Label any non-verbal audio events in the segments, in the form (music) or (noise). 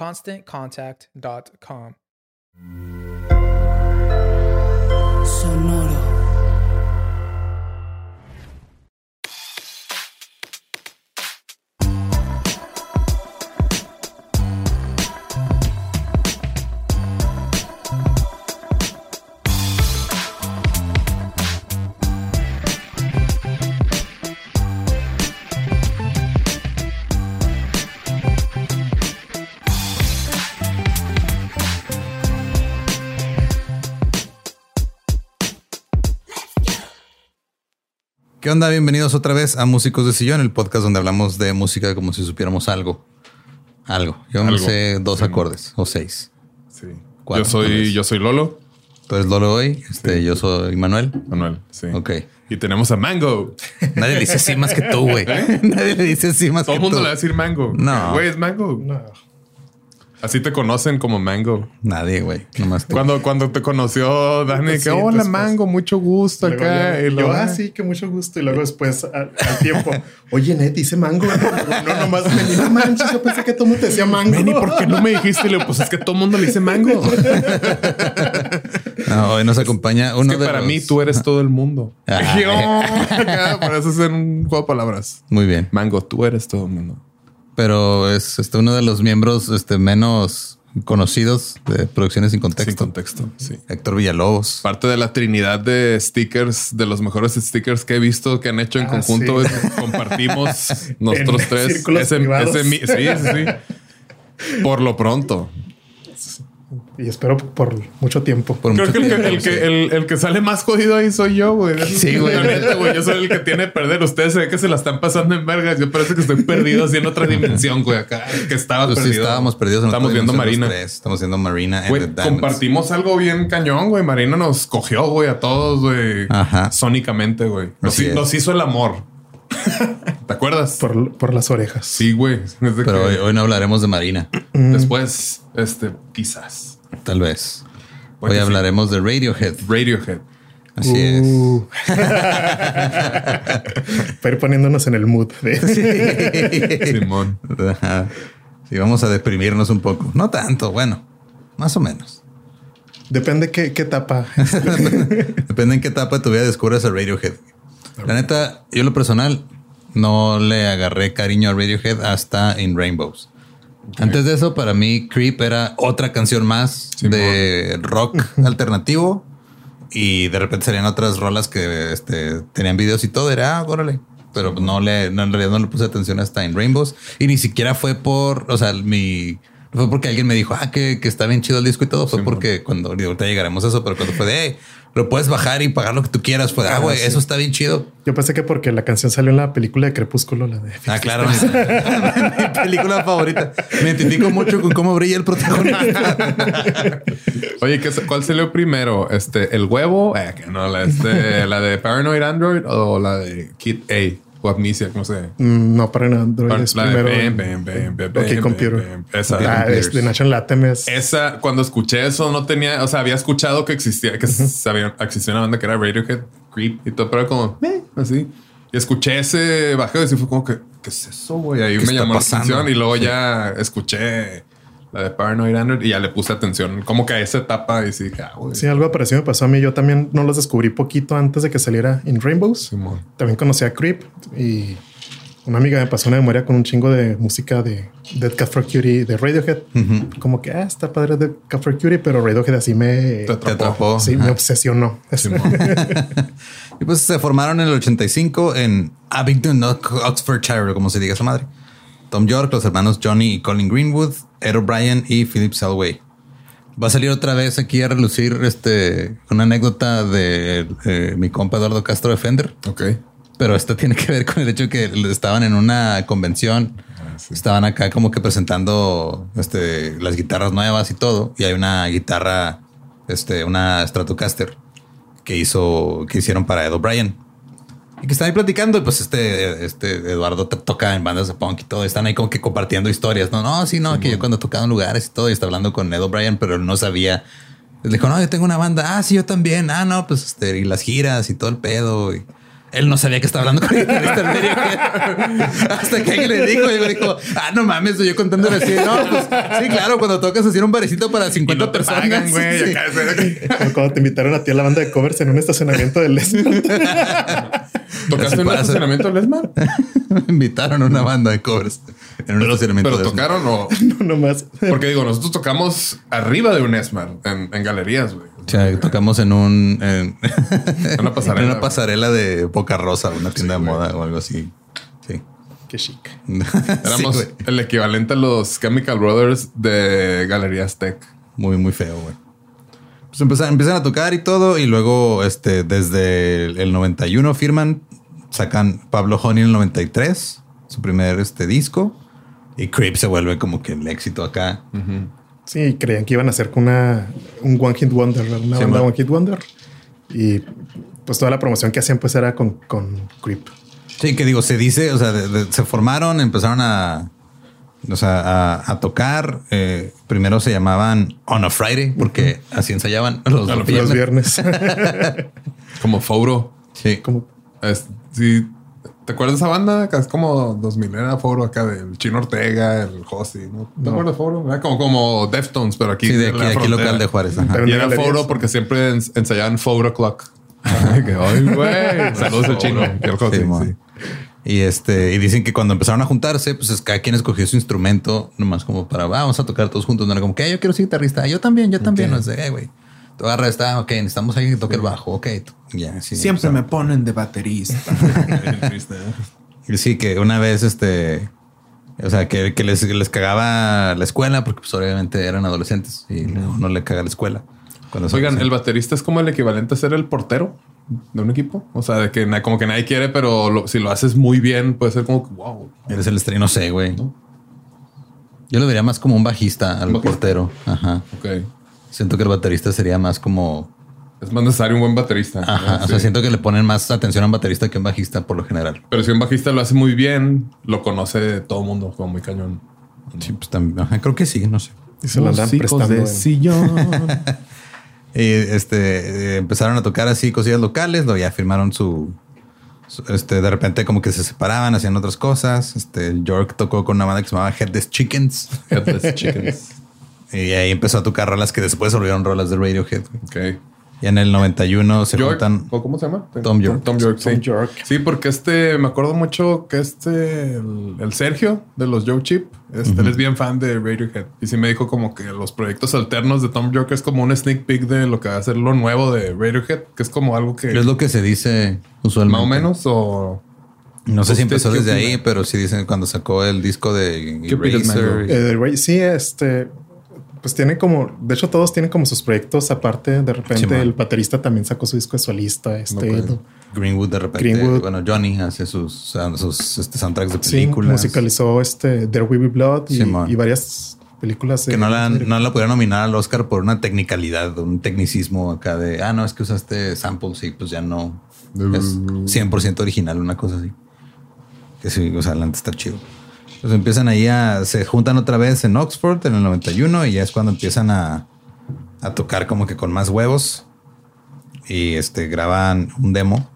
ConstantContact.com. ¿Qué onda? Bienvenidos otra vez a Músicos de Sillón, el podcast donde hablamos de música como si supiéramos algo. Algo. Yo me Algo. sé dos Sí. acordes o seis. Sí. Cuatro, yo tal soy, vez. yo soy Lolo, Tú eres Lolo hoy, este, yo soy Manuel. Manuel. Sí. Ok. Y tenemos a Mango. (laughs) Nadie le dice así más que tú, güey. (laughs) Nadie le dice así más ¿Eh? Todo el que mundo tú. le va a decir Mango. No. Güey, es Mango. Así te conocen como Mango. Nadie, güey. Nomás tú. Cuando, cuando te conoció Dani, Pues que sí, hola después. Mango, mucho gusto Luego acá. yo, Y yo, luego, ah, sí, que mucho gusto. Y luego después, al, al (laughs) tiempo, oye, Net, dice mango. (laughs) No, nomás me no manches, yo pensé que todo mundo te decía mango. Manny, ¿por qué no me dijiste? Le pues es que todo el mundo le dice Mango. (laughs) No, hoy nos acompaña es uno que de para los- mí tú eres todo el mundo. Ah. Yo, acá, Para eso es un juego de palabras. Muy bien. Mango, tú eres todo el mundo. Pero es este, uno de los miembros este, menos conocidos de Producciones sin Contexto. Sin contexto. Sí. Héctor Villalobos. Parte de la trinidad de stickers, de los mejores stickers que he visto que han hecho en Ah, conjunto. sí. Compartimos (laughs) nosotros En tres. mi- sí, sí, sí. Por lo pronto. Y espero por mucho tiempo. Por Creo mucho que el, que, el, sí. que, el, el que sale más jodido ahí soy yo, güey. Sí, güey. Yo soy el que tiene que perder. Ustedes se ve que se la están pasando en vergas. Yo parece que estoy perdido así en otra dimensión, güey. Acá que estaba Pues sí, estábamos perdidos. en otra Estamos viendo Marina. tres. Estamos viendo Marina. Güey, compartimos algo bien cañón, güey. Marina nos cogió, güey, a todos, güey. Ajá. Sónicamente, güey. Nos, hizo el amor. (laughs) ¿Te acuerdas? Por, por las orejas. Sí, güey. Pero que- hoy, hoy no hablaremos de Marina. Después, este, quizás. Tal vez. Puede Hoy sí. hablaremos de Radiohead. Radiohead. Así es. (laughs) Para ir poniéndonos en el mood. de- (laughs) Simón. Ajá. Sí, vamos a deprimirnos un poco. No tanto, bueno, más o menos. Depende qué, qué etapa. (laughs) Depende en qué etapa de tu vida descubres a Radiohead. La neta, yo en lo personal no le agarré cariño a Radiohead hasta In Rainbows. Antes de eso, para mí, Creep era otra canción más de rock (laughs) alternativo. Y de repente salían otras rolas que este, tenían videos y todo. Era, ah, órale. pero no le, no, en realidad no le puse atención hasta en Rainbows y ni siquiera fue por, o sea, mi, no fue porque alguien me dijo, ah, que, que está bien chido el disco y todo, fue porque cuando, ahorita llegaremos a eso, pero cuando fue de, hey, lo puedes bajar y pagar lo que tú quieras, fue, de, ah, güey, sí. eso está bien chido. Yo pensé que porque la canción salió en la película de Crepúsculo, la de. Ah, claro. (laughs) mi película favorita. Me identifico mucho con cómo brilla el protagonista. (laughs) Oye, ¿qué, ¿cuál salió primero? Este, el huevo, eh, que no, la, este, la de Paranoid Android o la de Kid A o Amnesia, ¿cómo se llama? Mm, No, para Android es La de primero. OK Computer. Esa. Ah, es de National Anthem es. Esa, cuando escuché eso, no tenía, o sea, había escuchado que existía, que sabía, existía una banda que era Radiohead, Creep y todo, pero era como, eh, así. Y escuché ese bajeo y sí fue como que, ¿qué es eso, güey? Ahí ¿Qué me llamó la atención y luego ya escuché la de Paranoid Android y ya le puse atención, como que a esa etapa y sí, dije, ah. Sí, algo parecido me pasó a mí. Yo también no los descubrí poquito antes de que saliera In Rainbows. Simón. También conocí a Creep y una amiga me pasó una memoria con un chingo de música de Dead Cat for Cutie de Radiohead. Como que ah, está padre Dead Cat for Cutie, pero Radiohead así me, Te Te atrapó. sí, me obsesionó. (laughs) (laughs) Y pues se formaron en el 85 en Abingdon, Oxfordshire, como se diga su madre. Tom York, los hermanos Johnny y Colin Greenwood, Ed O'Brien y Philip Selway. Va a salir otra vez aquí a relucir este, una anécdota de eh, mi compa Eduardo Castro de Fender. Ok. Pero esto tiene que ver con el hecho que estaban en una convención. Estaban acá como que presentando este, las guitarras nuevas y todo. Y hay una guitarra, este, una Stratocaster que hizo, que hicieron para Ed O'Brien. Y que están ahí platicando. Y pues este, este Eduardo te toca en bandas de punk y todo. Están ahí como que compartiendo historias. No, no, sí, no, que yo cuando tocaba en lugares y todo. Y está hablando con Ed O'Brien, pero él no sabía. Le dijo, no, yo tengo una banda. Ah, sí, yo también. Ah, no, pues este, y las giras y todo el pedo. Y él no sabía que estaba hablando con el guitarrista en serio. Hasta que alguien le dijo, y me dijo, ah, no mames, yo contándole así. No, pues sí, claro, cuando tocas en un barecito para 50 Y no te personas. pagan, güey. Sí. acá, sí. Como cuando te invitaron a ti a la banda de covers en un estacionamiento del Les. ¿Tocaste en un estacionamiento de Lesmar? (laughs) Me invitaron a una banda de covers en un estacionamiento Pero de- tocaron o... (laughs) no, nomás. Porque digo, nosotros tocamos arriba de un Esmar en, en galerías, güey. O sea, tocamos en un en, (laughs) (laughs) Una pasarela, en una güey. pasarela de Boca Rosa, una tienda de güey. moda o algo así. Sí. Qué chic. (laughs) Éramos Sí, el equivalente a los Chemical Brothers de Galerías Tech. muy, muy feo, güey. Pues empiezan, empiezan a tocar y todo, y luego, este, desde el, el 91 firman, sacan Pablo Honey en el 93, su primer este, disco, y Creep se vuelve como que el éxito acá. Sí, creían que iban a hacer con una, un One Hit Wonder, una Sí, banda man. One Hit Wonder. Y pues toda la promoción que hacían pues era con, con Creep. Sí, que digo, se dice, o sea, de- de- se formaron, empezaron a, o sea, a, a tocar. eh, primero se llamaban On a Friday, porque así ensayaban los, los viernes. (laughs) Como Foro. Sí, Como Es- sí. ¿Te acuerdas de esa banda? Que es como 2000 era Foro acá del Chino Ortega, el Josi. ¿no? ¿Te No. acuerdas de Foro? Era como, como Deftones, pero aquí. sí, de aquí, local de Juárez. ajá. Pero- Y era. Foro porque siempre ens- ensayaban Foro O'Clock. que, Ay, güey. (laughs) Saludos al Chino. y al Josi, Sí, mo. sí. Y este, y dicen que cuando empezaron a juntarse, pues es cada quien escogió su instrumento, nomás como para "Ah, vamos a tocar todos juntos. No era como que "Ah, yo quiero ser guitarrista, yo también, yo también. No sé, "Eh, güey. Tu agarra esta, ok, necesitamos alguien que toque el bajo, ok. Ya, sí. Siempre me ponen de baterista. (laughs) Sí, que una vez este. O sea, que, que les, les cagaba la escuela porque pues obviamente eran adolescentes y no, no le caga la escuela. Cuando Oigan, el baterista es como el equivalente a ser el portero de un equipo. O sea, de que como que nadie quiere, pero lo- si lo haces muy bien, puede ser como que wow. Eres el estreno, no sé, güey. Yo lo diría más como un bajista al Bajista. portero. Ajá. Ok. Siento que el baterista sería más como. Es más necesario un buen baterista. Ajá. ¿no? O sea, Sí. siento que le ponen más atención a un baterista que a un bajista por lo general. Pero si un bajista lo hace muy bien, lo conoce todo el mundo como muy cañón. Sí, pues también. ajá, creo que sí, no sé. y se lo andan Músicos prestando. de en- sillón. (laughs) Y este eh, empezaron a tocar así cosillas locales, luego ya firmaron su, su- este, de repente como que se separaban, hacían otras cosas. Este York tocó con una banda que se llamaba Headless Chickens. Headless Chickens. (laughs) Y ahí empezó a tocar rolas que después se volvieron rolas de Radiohead. güey. Ok. Y en el 91 se York, juntan. ¿o ¿Cómo se llama? Tom York. Tom York, sí. Tom York. Sí, porque este, me acuerdo mucho que este, el, el Sergio de los Joe Chip, este, él es bien fan de Radiohead. Y sí me dijo como que los proyectos alternos de Tom York es como un sneak peek de lo que va a ser lo nuevo de Radiohead, que es como algo que Es lo que se dice usualmente. más o menos o... No sé si ¿Ustedes empezó desde ahí, pero sí dicen cuando sacó el disco de ¿Qué opinas, Eraser. Eh, Ray- sí, este, pues tiene como, de hecho todos tienen como sus proyectos aparte. De repente el baterista también sacó su disco de solista. Este, Greenwood de repente. Greenwood. Bueno, Johnny hace sus, sus este, soundtracks de sí, películas. musicalizó este There Will Be Blood y, varias películas. que no la, no la pudieron nominar al Oscar por una technicalidad, un tecnicismo acá de, ah, no, es que usaste samples y pues ya no es 100% original, una cosa así. Que sí, o sea, adelante está chido. Pues empiezan ahí a, se juntan otra vez en Oxford en el 91 y ya es cuando empiezan a, a tocar como que con más huevos y este graban un demo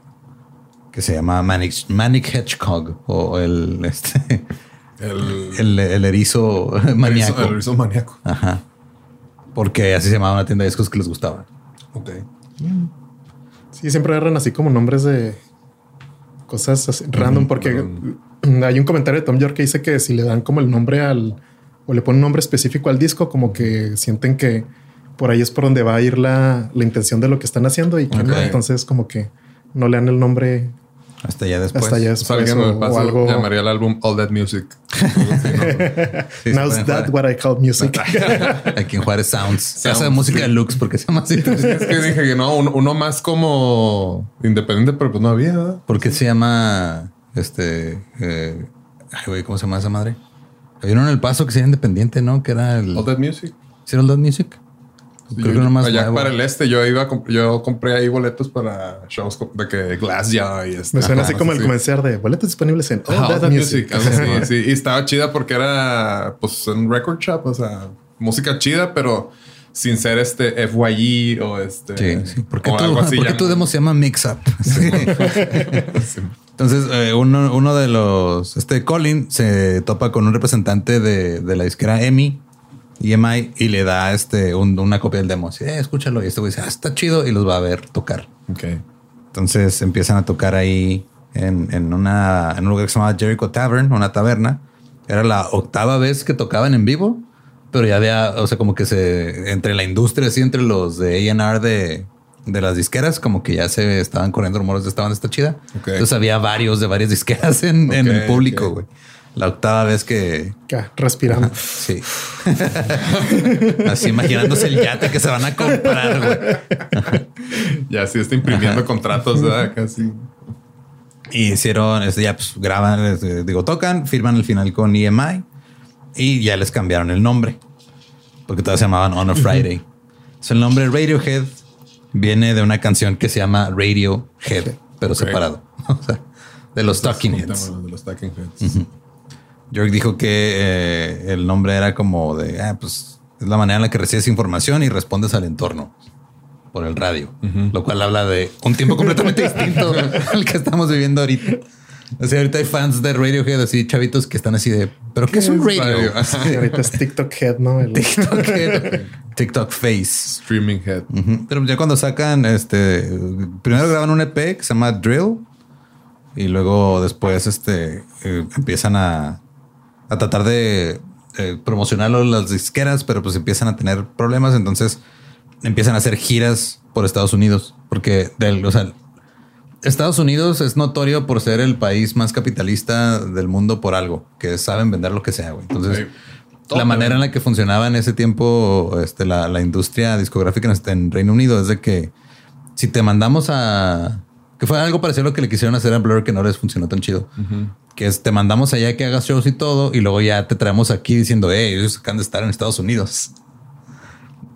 que se llama Manic, Manic Hedgehog o el, este, El, el, el erizo maníaco. El erizo maníaco. Ajá. Porque así se llamaba una tienda de discos que les gustaba. Ok. Sí, siempre agarran así como nombres de cosas así, random, porque (clears throat) hay un comentario de Tom York que dice que si le dan como el nombre al o le ponen un nombre específico al disco, como que sienten que por ahí es por donde va a ir la, la intención de lo que están haciendo y que no, entonces como que no le dan el nombre Hasta ya después. hasta allá Pues después alguien o, me o algo. llamaría el álbum All That Music. (laughs) Sí, se Now's that what I call music. (laughs) (laughs) Aquí en Juárez Sounds. De Sounds, música sí. deluxe porque se llama así. es que dije que no, uno, uno más como independiente, pero pues no había. ¿verdad? ¿Por qué se llama este? eh, ay, güey, ¿cómo se llama esa madre? Había uno en el paso que se era independiente, ¿no? Que era el. All That Music. ¿Sí era el Dot Music? Creo que Yo- uno más allá nuevo. para el este, yo iba, comp- yo compré ahí boletos para shows de que Glass ya y este. Me suena así Ajá, como el sí. comercial de boletos disponibles en All Ajá, That, All That Music. así, (laughs) sí. Y estaba chida porque era pues un record shop, o sea, música chida, pero sin ser este FYE o este. Sí, sí. ¿Por qué, o tu, algo así ¿por qué tu demo se llama Mix Up? Sí. (laughs) (laughs) Entonces, eh, uno, uno de los, este Colin se topa con un representante de, de la disquera EMI, EMI, y le da este un- una copia del demo. Así, eh, escúchalo. Y este güey dice, ah, está chido, y los va a ver tocar. Ok. Entonces empiezan a tocar ahí en, en una, en un lugar que se llamaba Jericho Tavern, una taberna. Era la octava vez que tocaban en vivo, pero ya había, o sea, como que se, entre la industria, así, entre los de A&R de, de las disqueras, como que ya se estaban corriendo rumores de esta banda está chida. Entonces había varios de varias disqueras en, en el público, güey. La octava vez que, Ya, respirando. sí. (laughs) Así imaginándose el yate que se van a comprar, güey. Ya sí está imprimiendo contratos, ¿verdad? (laughs) Casi. Y hicieron, este, ya pues graban, este, digo, tocan, firman al final con EMI y ya les cambiaron el nombre porque todas se llamaban On a Friday. So, el nombre Radiohead viene de una canción que se llama Radiohead, pero Ok. separado. (laughs) O sea, de los Talking Heads. De los Talking Heads. York dijo que eh, el nombre era como de, ah, pues es la manera en la que recibes información y respondes al entorno por el radio, lo cual habla de un tiempo completamente (laughs) distinto al que estamos viviendo ahorita. O sea, ahorita hay fans de Radiohead, así chavitos que están así de, pero ¿qué, es un radio? radio? Ahorita es TikTok Head, ¿no? El- (laughs) TikTok, TikTok Face. Streaming Head. Pero ya cuando sacan, este, primero graban un EP que se llama Drill y luego después, este, eh, empiezan a, a tratar de eh, promocionarlo en las disqueras, pero pues empiezan a tener problemas, entonces empiezan a hacer giras por Estados Unidos, porque del, o sea, Estados Unidos es notorio por ser el país más capitalista del mundo por algo, que saben vender lo que sea, güey. Entonces. Todo la manera en la que funcionaba en ese tiempo este, la, la industria discográfica en, este- en Reino Unido es de que si te mandamos a... Que fue algo parecido a lo que le quisieron hacer a Blur que no les funcionó tan chido. Que es te mandamos allá que hagas shows y todo y luego ya te traemos aquí diciendo, hey, ellos acaban de estar en Estados Unidos.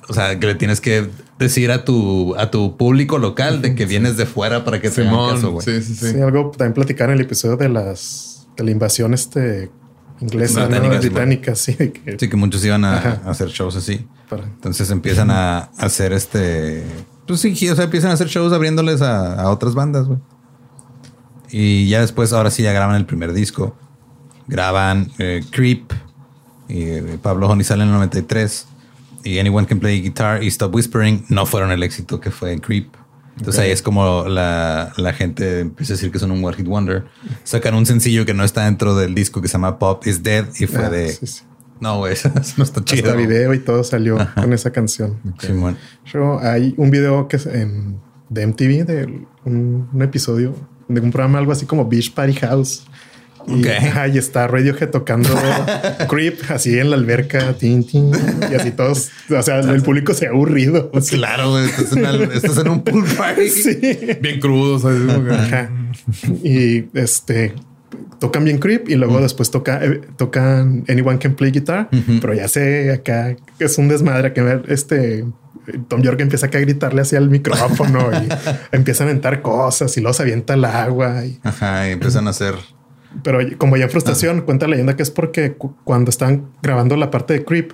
O sea, que le tienes que decir a tu, a tu público local de que vienes de fuera para que te hagan caso, güey. Sí, sí, sí. Sí, algo también platicar en el episodio de las de la invasión este inglesa, ¿no? Británica, sí, que Sí, que muchos iban a, hacer shows así. para- Entonces empiezan a hacer este. Pues sí, o sea, empiezan a hacer shows abriéndoles a, a otras bandas, güey. Y ya después, ahora sí, ya graban el primer disco. Graban eh, Creep. Y eh, Pablo Honey sale en el 93. Y Anyone Can Play Guitar y Stop Whispering no fueron el éxito que fue Creep. Entonces ahí es como la, la gente empieza a decir que son un One Hit Wonder. Sacan un sencillo que no está dentro del disco que se llama Pop is Dead y fue Ah, de. sí, sí. No, güey, (laughs) eso no está chido. Hasta video y todo salió con esa canción. Simón. Yo, hay un video que es en, de MTV de un, un episodio de un programa algo así como Beach Party House. Y, Ok. (laughs) ajá, y está Radiohead tocando (laughs) Creep así en la alberca, tin, tin, y así todos, o sea, el público se ha aburrido. así. Claro, güey. Estás en, al- estás en un pool party. (laughs) Sí. Bien que- Ajá. Y este tocan bien creep y luego después toca, eh, tocan Anyone Can Play Guitar, pero ya sé acá que es un desmadre que ver este Tom York empieza acá a gritarle hacia el micrófono y empieza a aventar cosas y luego se avienta el agua. Y, Ajá. Y empiezan a hacer. Pero como ya en frustración, cuenta la leyenda que es porque cu- cuando están grabando la parte de creep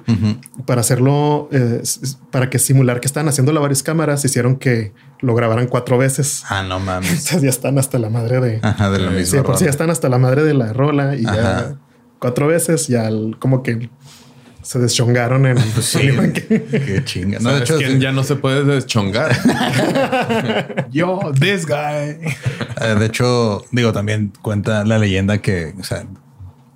para hacerlo, eh, para que simular que estaban haciendo varias cámaras, hicieron que lo grabaran cuatro veces. Ah, no mames. (laughs) Entonces ya están hasta la madre de, Ajá, de la misma. Sí, por sí ya están hasta la madre de la rola y Ajá. ya cuatro veces ya el- como que se deschongaron en Pues (laughs) sí, qué chinga. No, de ¿Sabes hecho, quién ya no se puede deschongar? (laughs) Yo, this guy. eh, de hecho, digo, también cuenta la leyenda que, o sea,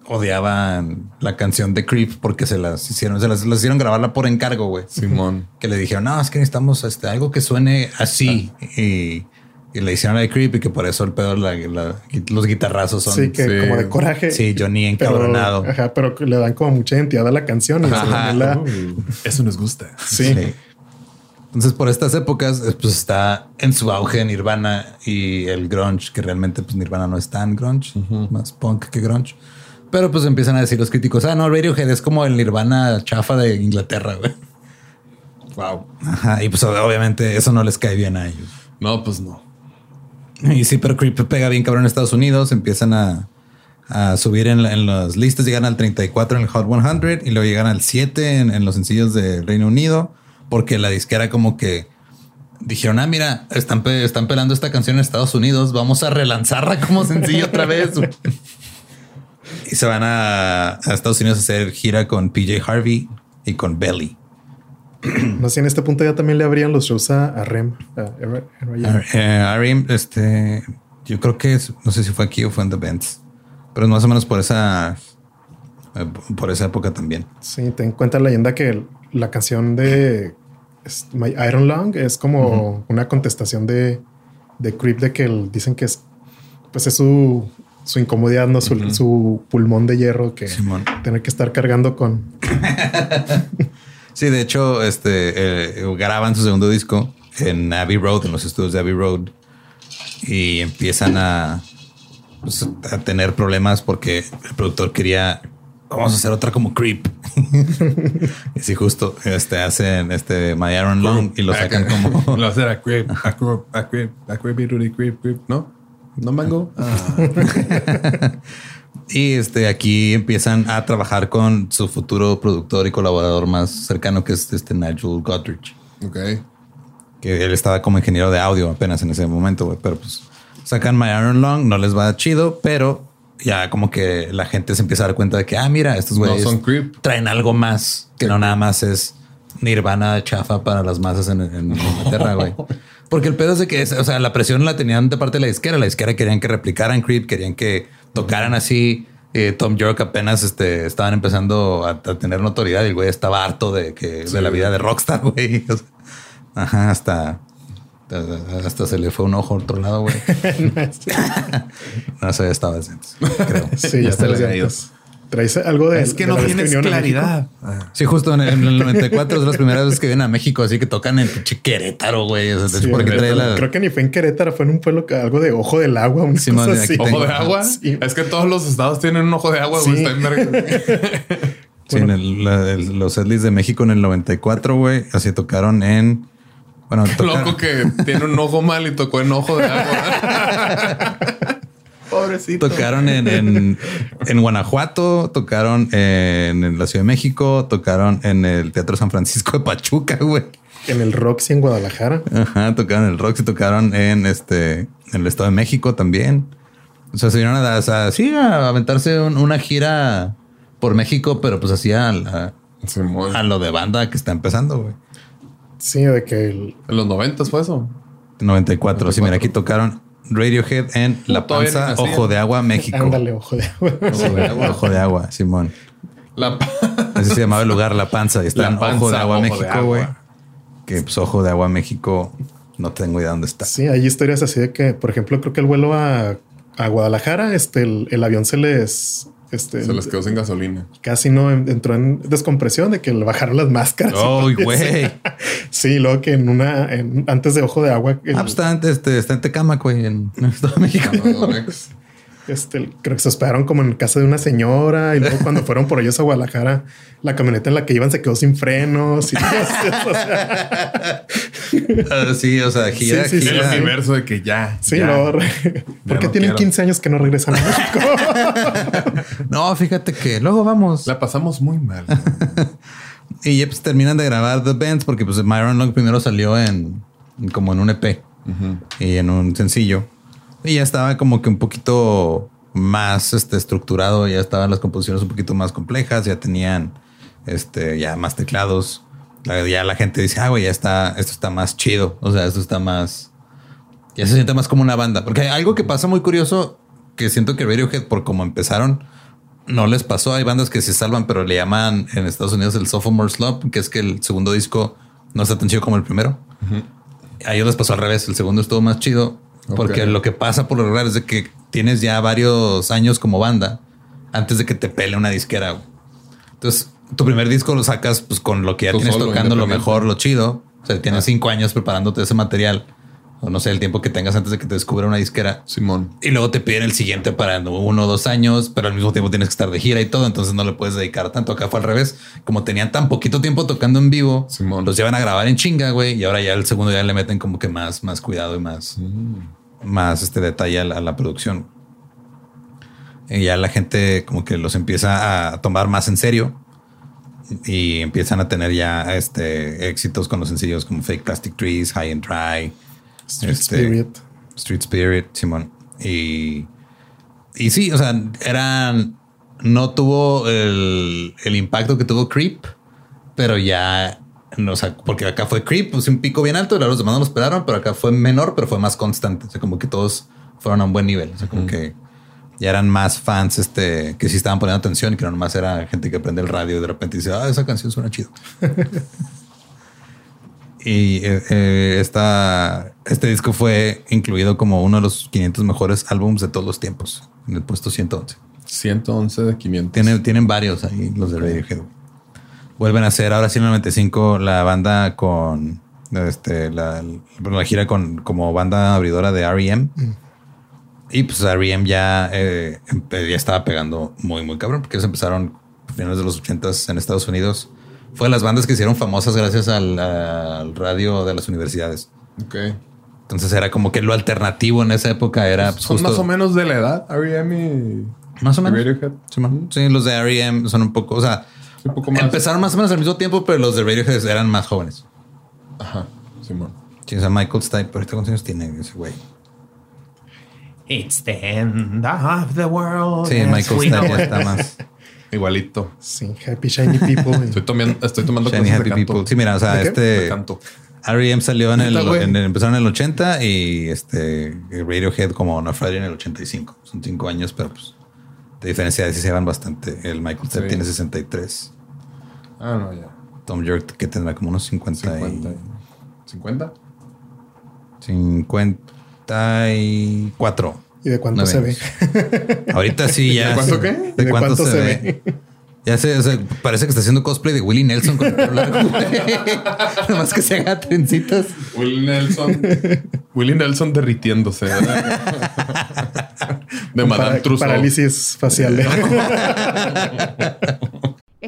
odiaban la canción de Creep porque se las hicieron, se las, las hicieron grabarla por encargo, güey. Simón. Que le dijeron, no, es que necesitamos este, algo que suene así. Y, y le hicieron la de Creep y que por eso el pedo, la- la- los guitarrazos son. Sí, que sí. como de coraje. Sí, Johnny pero- encabronado. ajá, pero le dan como mucha identidad a la canción. Ajá. la- Eso nos gusta. sí. Sí. Entonces, por estas épocas, eh, pues está en su auge Nirvana y el grunge, que realmente pues Nirvana no es tan grunge, más punk que grunge. Pero pues empiezan a decir los críticos, ah, no, Radiohead es como el Nirvana chafa de Inglaterra, güey. Wow. Ajá, y pues obviamente eso no les cae bien a ellos. No, pues no. Y sí, pero Creep pega bien cabrón en Estados Unidos, empiezan a, a subir en, en las listas, llegan al 34 en el Hot 100 y luego llegan al 7 en, en los sencillos de Reino Unido, porque la disquera como que dijeron, ah, mira, están, están pelando esta canción en Estados Unidos, vamos a relanzarla como sencillo otra vez. güey". (laughs) y se van a, a Estados Unidos a hacer gira con PJ Harvey y con Belly. No sé si en este punto ya también le abrían los shows a, a Rem. a Eh, R.E.M., este, yo creo que es- no sé si fue aquí o fue en The Bends, pero más o menos por esa, eh, por esa época también. Sí, ten en cuenta la leyenda que la canción de My Iron Lung es como una contestación de, de Creep de que el- dicen que es pues es su, su incomodidad, no su, su pulmón de hierro que Simón. tener que estar cargando con (laughs) Sí, de hecho, este eh, graban su segundo disco en Abbey Road, en los estudios de Abbey Road, y empiezan a, pues, a tener problemas porque el productor quería vamos a hacer otra como Creep. (laughs) y sí, justo este hacen este My Iron Lung y lo sacan como (laughs) Lo hacer a creep, a creep, a creep, a creep, creep, creep, creep. ¿No? ¿No mango? (laughs) Ah. Y este aquí empiezan a trabajar con su futuro productor y colaborador más cercano, que es este Nigel Godrich, ok. que él estaba como ingeniero de audio apenas en ese momento, güey. Pero pues sacan My Iron Long, no les va chido, pero ya como que la gente se empieza a dar cuenta de que, ah, mira, estos güeyes traen algo más que no nada más es Nirvana chafa para las masas en, en Inglaterra, güey. Porque el pedo es de que, o sea, la presión la tenían de parte de la disquera. La disquera querían que replicaran Creep, querían que tocaran así. Eh, Tom York apenas este, estaban empezando a, a tener notoriedad y el güey estaba harto de que de la vida de rockstar, (laughs) güey. O sea, ajá, hasta hasta se le fue un ojo a otro lado, güey. (laughs) (laughs) no sé, estaba decente, creo. Sí, ya está está. Traes algo de. Es que de no tienes claridad. Sí, justo en el, en el 94 es las primeras veces que vienen a México, así que tocan en pinche Querétaro, güey. O sea, de Sí, hecho, porque trae la. Creo que ni fue en Querétaro, fue en un pueblo que algo de ojo del agua, una Sí, cosa así. ¿Ojo de agua? Sí. Es que todos los estados tienen un ojo de agua, güey. Sí. Está en verga. (laughs) Sí, en el- la- el- los Edlis de México en el 94, güey. Así tocaron en. Bueno, tocaron- Loco que tiene un ojo mal y tocó en ojo de agua. (laughs) Pobrecito. Tocaron en, en, (laughs) en Guanajuato, tocaron en, en la Ciudad de México, tocaron en el Teatro San Francisco de Pachuca, güey. En el Roxy en Guadalajara. Ajá, tocaron en el Roxy, tocaron en este en el Estado de México también. O sea, se vieron a, o sea, sí, a aventarse un- una gira por México, pero pues así a, a- a lo de banda que está empezando, güey. Sí, de que el, En los noventas fue eso. 94. Sí, mira, aquí tocaron Radiohead en La Panza. Ojo de Agua, México. ándale, ojo de agua. Ojo de agua, Ojo de Agua, Simón. La Así se llamaba el lugar, La Panza. Y está La en Ojo de Agua, Ojo México, güey. Que pues Ojo de Agua, México no tengo idea dónde está. Sí, hay historias así de que, por ejemplo, creo que el vuelo a, a Guadalajara, este, el, el avión se les... Este, Se les quedó sin gasolina. Casi no entró en descompresión de que le bajaron las máscaras. ¡Oh, (laughs) güey! Sí, luego que en una, en- antes de Ojo de Agua, el- Ah, pues está, este, está en Tecámac, güey, en en Estado de México. (laughs) Este, creo que se hospedaron como en casa de una señora y luego cuando fueron por ellos a Guadalajara, la camioneta en la que iban se quedó sin frenos y todo eso, o sea, Ah, sí, o sea, gira, Sí, sí, sí. El gira. universo de que ya. sí, ya. luego, ¿por Ya qué no tienen quiero. 15 años que no regresan a México? (laughs) No, fíjate que luego vamos. La pasamos muy mal. (laughs) Y ya pues terminan de grabar The Bands porque pues Myron Long primero salió en como en un EP y en un sencillo. Y ya estaba como que un poquito más este, estructurado, ya estaban las composiciones un poquito más complejas, ya tenían este, ya más teclados. La- Ya la gente dice, ah, güey, ya está, esto está más chido. O sea, esto está más, ya se siente más como una banda. Porque hay algo que pasa muy curioso que siento que Radiohead, por como empezaron, no les pasó. Hay bandas que se salvan, pero le llaman en Estados Unidos el sophomore slump, que es que el segundo disco no está tan chido como el primero. A ellos les pasó al revés. El segundo estuvo más chido porque lo que pasa por lo regular es de que tienes ya varios años como banda antes de que te pele una disquera. Entonces, tu primer disco lo sacas pues con lo que ya Tú tienes solo, tocando lo mejor, lo chido. O sea, tienes cinco años preparándote ese material o no sé, el tiempo que tengas antes de que te descubra una disquera. Simón. Y luego te piden el siguiente para uno o dos años, pero al mismo tiempo tienes que estar de gira y todo, entonces no le puedes dedicar tanto. Acá fue al revés. Como tenían tan poquito tiempo tocando en vivo, Simón. los llevan a grabar en chinga, güey, y ahora ya el segundo ya le meten como que más, más cuidado y más, más este detalle a la, a la producción. Y ya la gente como que los empieza a tomar más en serio y empiezan a tener ya este éxitos con los sencillos como Fake Plastic Trees, High and Dry, Street Este, Spirit. Street Spirit, Simón. Y, y sí, o sea, eran. No tuvo el, el impacto que tuvo Creep, pero ya. No, o sea, porque acá fue Creep, pues un pico bien alto, y los demás no lo esperaron, pero acá fue menor, pero fue más constante. O sea, como que todos fueron a un buen nivel. O sea, como que ya eran más fans este, que sí estaban poniendo atención y que no nomás era gente que prende el radio y de repente dice, ah, esa canción suena chido. (laughs) Y eh, eh, esta, este disco fue incluido como uno de los 500 mejores álbumes de todos los tiempos, en el puesto 111. 111 de 500. Tiene, tienen varios ahí, los de Radiohead. Vuelven a hacer ahora sí en el 95 la banda con este, la, la gira con como banda abridora de REM. Y pues REM ya, eh, empe- ya estaba pegando muy, muy cabrón, porque ellos empezaron a finales de los 80 en Estados Unidos. Fue de las bandas que hicieron famosas gracias al, al radio de las universidades. Ok. Entonces era como que lo alternativo en esa época era pues, Son justo- más o menos de la edad, R.E.M. y Más o menos. Radiohead. Sí. Sí, los de REM son un poco, o sea, Un poco más. empezaron más o menos al mismo tiempo, pero los de Radiohead eran más jóvenes. Ajá. Simón. Sí, o sea, Michael Stipe, pero ahorita cuántos años tiene ese güey. It's the end of the world. Sí, Michael Stipe ya está más. (laughs) Igualito. Sí, Happy Shiny People. (laughs) Estoy tomando, estoy tomando Shiny Happy de canto. People. Sí, mira, o sea, este canto. REM salió en el, en el- empezaron en el 80 y este Radiohead como No Friday en el 85. Son cinco años, pero pues de diferencia de sí se llevan bastante. El Michael Stipe Sí. tiene 63. Ah, no, ya. Tom York que tendrá como unos 50 50. y 50. 54. ¿Y de cuánto se ve? Ahorita sí ya. ¿De cuánto qué? ¿De, ¿De cuánto, cuánto se, se ve? Ya sé, o sea, parece que está haciendo cosplay de Willie Nelson con el pelo largo. güey. (laughs) (laughs) Nomás que se haga trencitas. Willie Nelson. Willie Nelson derritiéndose. ¿verdad? (laughs) de Madame Para- Trousseau. parálisis facial. de-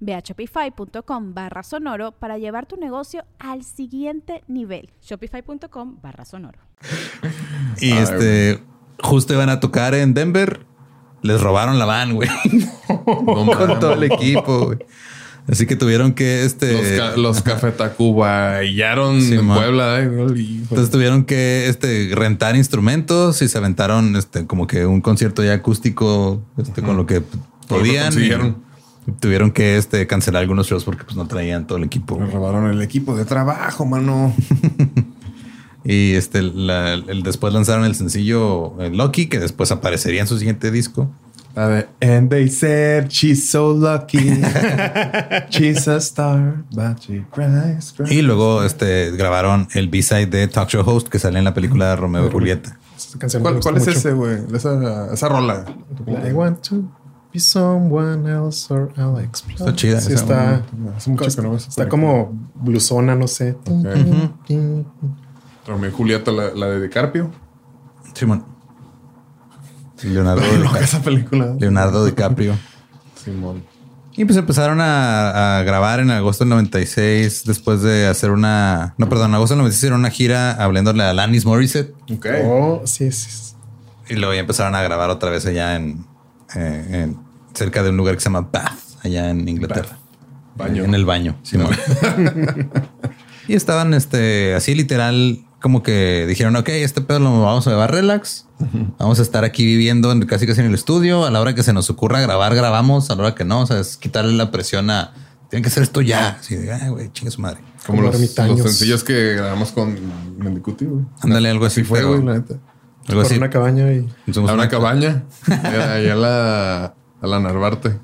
Ve a shopify.com barra sonoro para llevar tu negocio al siguiente nivel. Shopify.com barra sonoro. (laughs) Y este, justo iban a tocar en Denver. Les robaron la van, güey. (laughs) Con todo el equipo, güey. Así que tuvieron que este. Los, ca los Café Tacuba hallaron Sí, en man. Puebla. eh. Entonces tuvieron que este, rentar instrumentos y se aventaron este, como que un concierto ya acústico este, con lo que podían. consiguieron. Tuvieron que este, cancelar algunos shows porque pues, no traían todo el equipo. Me robaron el equipo de trabajo, mano. (laughs) Y este, la- el, después lanzaron el sencillo Lucky, que después aparecería en su siguiente disco. La de And they said she's so lucky. (laughs) she's a star, but she cries. cries. Y luego este, grabaron el B-side de Talk Show Host que sale en la película de Romeo y Julieta. ¿Cuál, cuál es mucho. ese, güey? Esa, esa rola. I want to be someone else or I'll explode. Está chida Sí, está, Hace mucho que no ves esa está como blusona, no sé. Romeo y Julieta, la, la de DiCaprio. Simón. (laughs) Leonardo, DiCaprio. esa película. Leonardo DiCaprio. Simón. Y pues empezaron a, a grabar en agosto del 96 después de hacer una... No, perdón, en agosto del 96 hicieron una gira hablándole a Alanis Morissette. Ok. Oh, sí, sí. Y luego ya empezaron a grabar otra vez allá en, eh, en- cerca de un lugar que se llama Bath, allá en Inglaterra. Baño. En el baño. Simón. (laughs) y estaban este, así literal, como que dijeron, ok, este pedo lo vamos a llevar relax. Vamos a estar aquí viviendo en- casi casi en el estudio. A la hora que se nos ocurra grabar, grabamos. A la hora que no, o sea, es quitarle la presión a... Tienen que hacer esto ya. Así de, ay, güey, chingue su madre. Como Como los, sencillos que grabamos con Mendicuti, güey. Ándale, algo así Fue, fue. güey, la neta. Algo Por así. una cabaña y A una cabaña. Allá (laughs) a la, a la Narvarte. (laughs)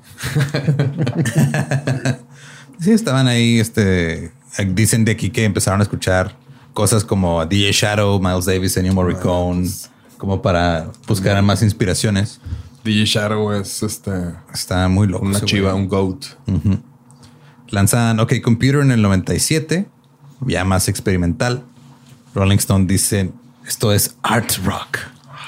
Sí, estaban ahí, este, dicen de aquí que empezaron a escuchar cosas como a DJ Shadow, Miles Davis, Ennio Morricone, como para buscar más inspiraciones. DJ Shadow es este, Está muy loco. una chiva, güey. un goat. Lanzan OK Computer en el 97, ya más experimental. Rolling Stone dice, esto es art rock.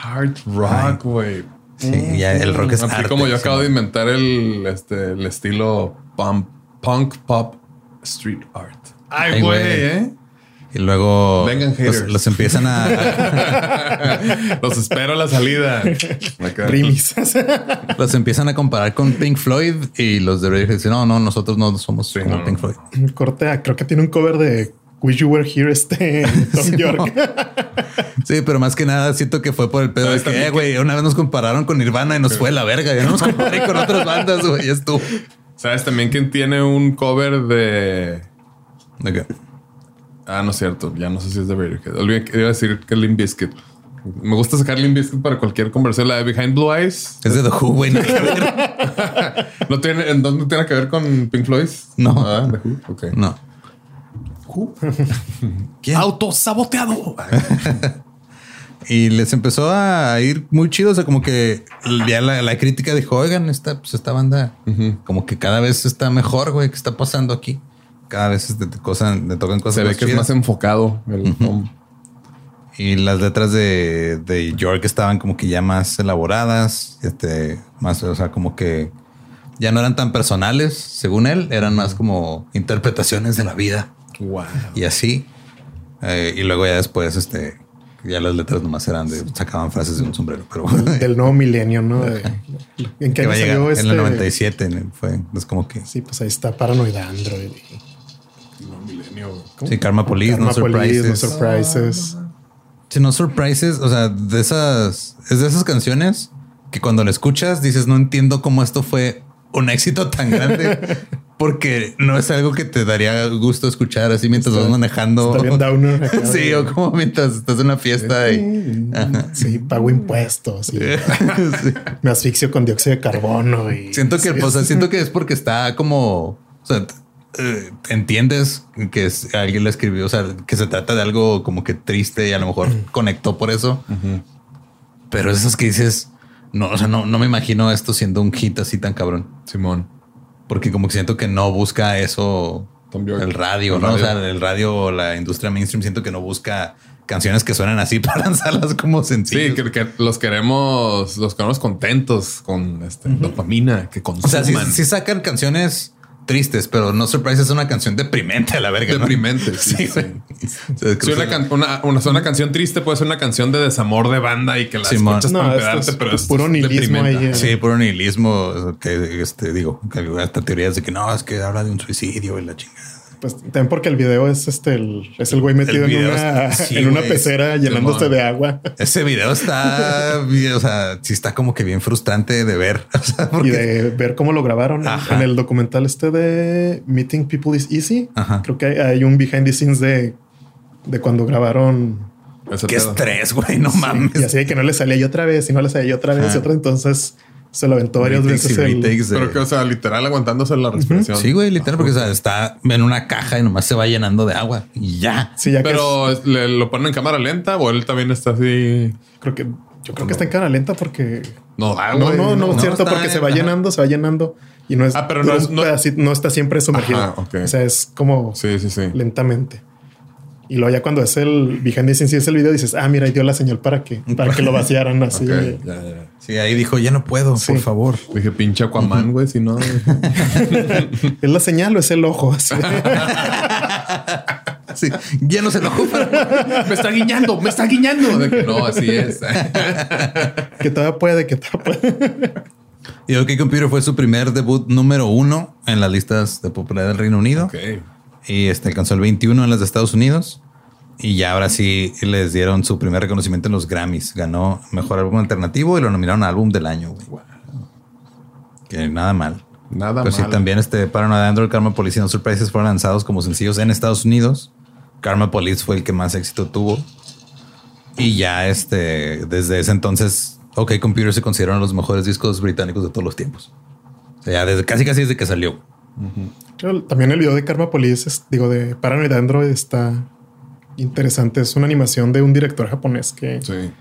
Hard rock, güey. Sí, ya el rock es Así arte. como yo acabo sí. de inventar el, este, el estilo pump, punk pop street art. Ay, güey. ¿eh? Y luego Vengan los, los empiezan a, (laughs) Los espero a la salida. Los empiezan a comparar con Pink Floyd y los de Radiohead dicen, no, no, nosotros no somos Sí, como no, Pink no. Floyd. Corte a- creo que tiene un cover de Wish You Were Here, este Tom (laughs) Sí, York. Sí, pero más que nada siento que fue por el pedo de ¿Sabes que, eh, una vez nos compararon con Nirvana y nos fue la verga. Ya no nos comparé con otras bandas, güey. Es tú. ¿Sabes también quién tiene un cover de... ¿De qué? Ah, no es cierto. Ya no sé si es de Radiohead. Olvidé que iba a decir que Limp Bizkit. Me gusta sacar Limp Bizkit para cualquier comercial. La de Behind Blue Eyes. Es de The Who, güey. ver. (laughs) ¿No tiene, ¿En dónde tiene que ver con Pink Floyd? No. Ah, The Who. Ok. No. (laughs) ¿Quién? Autosaboteado. (laughs) Y les empezó a ir muy chido. O sea, como que ya la, la crítica dijo, oigan, esta, pues esta banda como que cada vez está mejor, güey. ¿Qué está pasando aquí? Cada vez este, cosa, le tocan cosas Se ve más que es más enfocado. El Tom. Y las letras de, de York estaban como que ya más elaboradas, este, más, o sea, como que ya no eran tan personales, según él, eran más como interpretaciones de la vida Wow. y así. Eh, y luego ya después, este, ya las letras nomás eran de, sacaban frases de un sombrero, pero Del nuevo milenio, ¿no? De- ¿En qué año a llegar salió en este? el 97, en el- fue, es como que, Sí, pues ahí está Paranoid Android. No, milenio. sí, Karma Police, no Police, surprises. No Surprises. Sí, no surprises, o sea, de esas, es de esas canciones que cuando la escuchas dices, no entiendo cómo esto fue un éxito tan grande. (laughs) porque no es algo que te daría gusto escuchar así mientras vas manejando. Está bien downer. (laughs) Sí, de- o como mientras estás en una fiesta y Sí, pago impuestos. y (laughs) Me asfixio con dióxido de carbono. Y siento que, Sí, o sea, siento que es porque está como, o sea, eh, entiendes que es- alguien lo escribió, o sea, que se trata de algo como que triste y a lo mejor conectó por eso. Pero esas que dices, no, o sea, no, no me imagino esto siendo un hit así tan cabrón. Simón. Porque como que siento que no busca eso el radio, El ¿no? radio. O sea, el radio o la industria mainstream siento que no busca canciones que suenan así (laughs) para lanzarlas como sencillos. Sí, que, que los queremos, los queremos contentos con este dopamina que O consuman. sea, sí, sí sacan canciones tristes, pero No Surprise es una canción deprimente a la verga. ¿no? Deprimente, (laughs) sí, Sí, una, can- una, una, una canción triste puede ser una canción de desamor de banda y que la Simón. escuchas No, para es pero es puro nihilismo ahí, eh. Sí, puro nihilismo que este digo, que hasta teorías de que no, es que habla de un suicidio y la chingada. Pues también porque el video es este, el, es el güey metido en una, es- sí, en una pecera llenándose de agua Ese video está, o sea, sí está como que bien frustrante de ver. (laughs) O sea, y de ver cómo lo grabaron Ajá. en el documental este de Meeting People is Easy. Ajá. Creo que hay, hay un behind the scenes de, de cuando grabaron qué estrés, güey, no Sí, mames. y así de que no le salía y otra vez y no le salía y otra vez y Ajá. otra. Entonces se lo aventó varias Retakes veces. el- retakes de- Pero que, o sea, literal aguantándose la respiración. Sí, güey, literal, porque o sea, está en una caja y nomás se va llenando de agua y ya. Sí, ya que Pero ¿le, lo ponen en cámara lenta o él también está así. creo que yo creo que está en cámara lenta porque No, da, no, no, no, no, es cierto, porque se va llenando, se va llenando y no es, Ah, pero no es- no- pedacito, no está siempre sumergido. Ajá. O sea, es como Sí, sí, sí. lentamente. Y luego ya cuando es el behind the scenes y es el video dices, ah, mira, y dio la señal para que, para que lo vaciaran así. Ok, ya, ya. Sí, ahí dijo, ya no puedo, Sí. por favor. Dije pinche Aquaman, güey, si no. (laughs) ¿Es la señal o es el ojo? Así. (laughs) Sí, ya no se enojó. pero- me está guiñando, me está guiñando. De que no, así es. (laughs) que todavía puede, que todavía puede. Y OK Computer fue su primer debut número uno en las listas de popularidad del Reino Unido. ok. Y este alcanzó el 21 en las de Estados Unidos. Y ya ahora sí les dieron su primer reconocimiento en los Grammys. Ganó mejor álbum alternativo y lo nominaron a álbum del año. güey. Que nada mal. Nada Pero sí, mal. también este Paranoid Android, Karma Police y No Surprises fueron lanzados como sencillos en Estados Unidos. Karma Police fue el que más éxito tuvo. Y ya este, desde ese entonces, OK Computer se consideraron los mejores discos británicos de todos los tiempos. O sea, ya desde, casi casi desde que salió. También el video de Karma Police, es- digo, de Paranoid Android está interesante. Es una animación de un director japonés que Sí.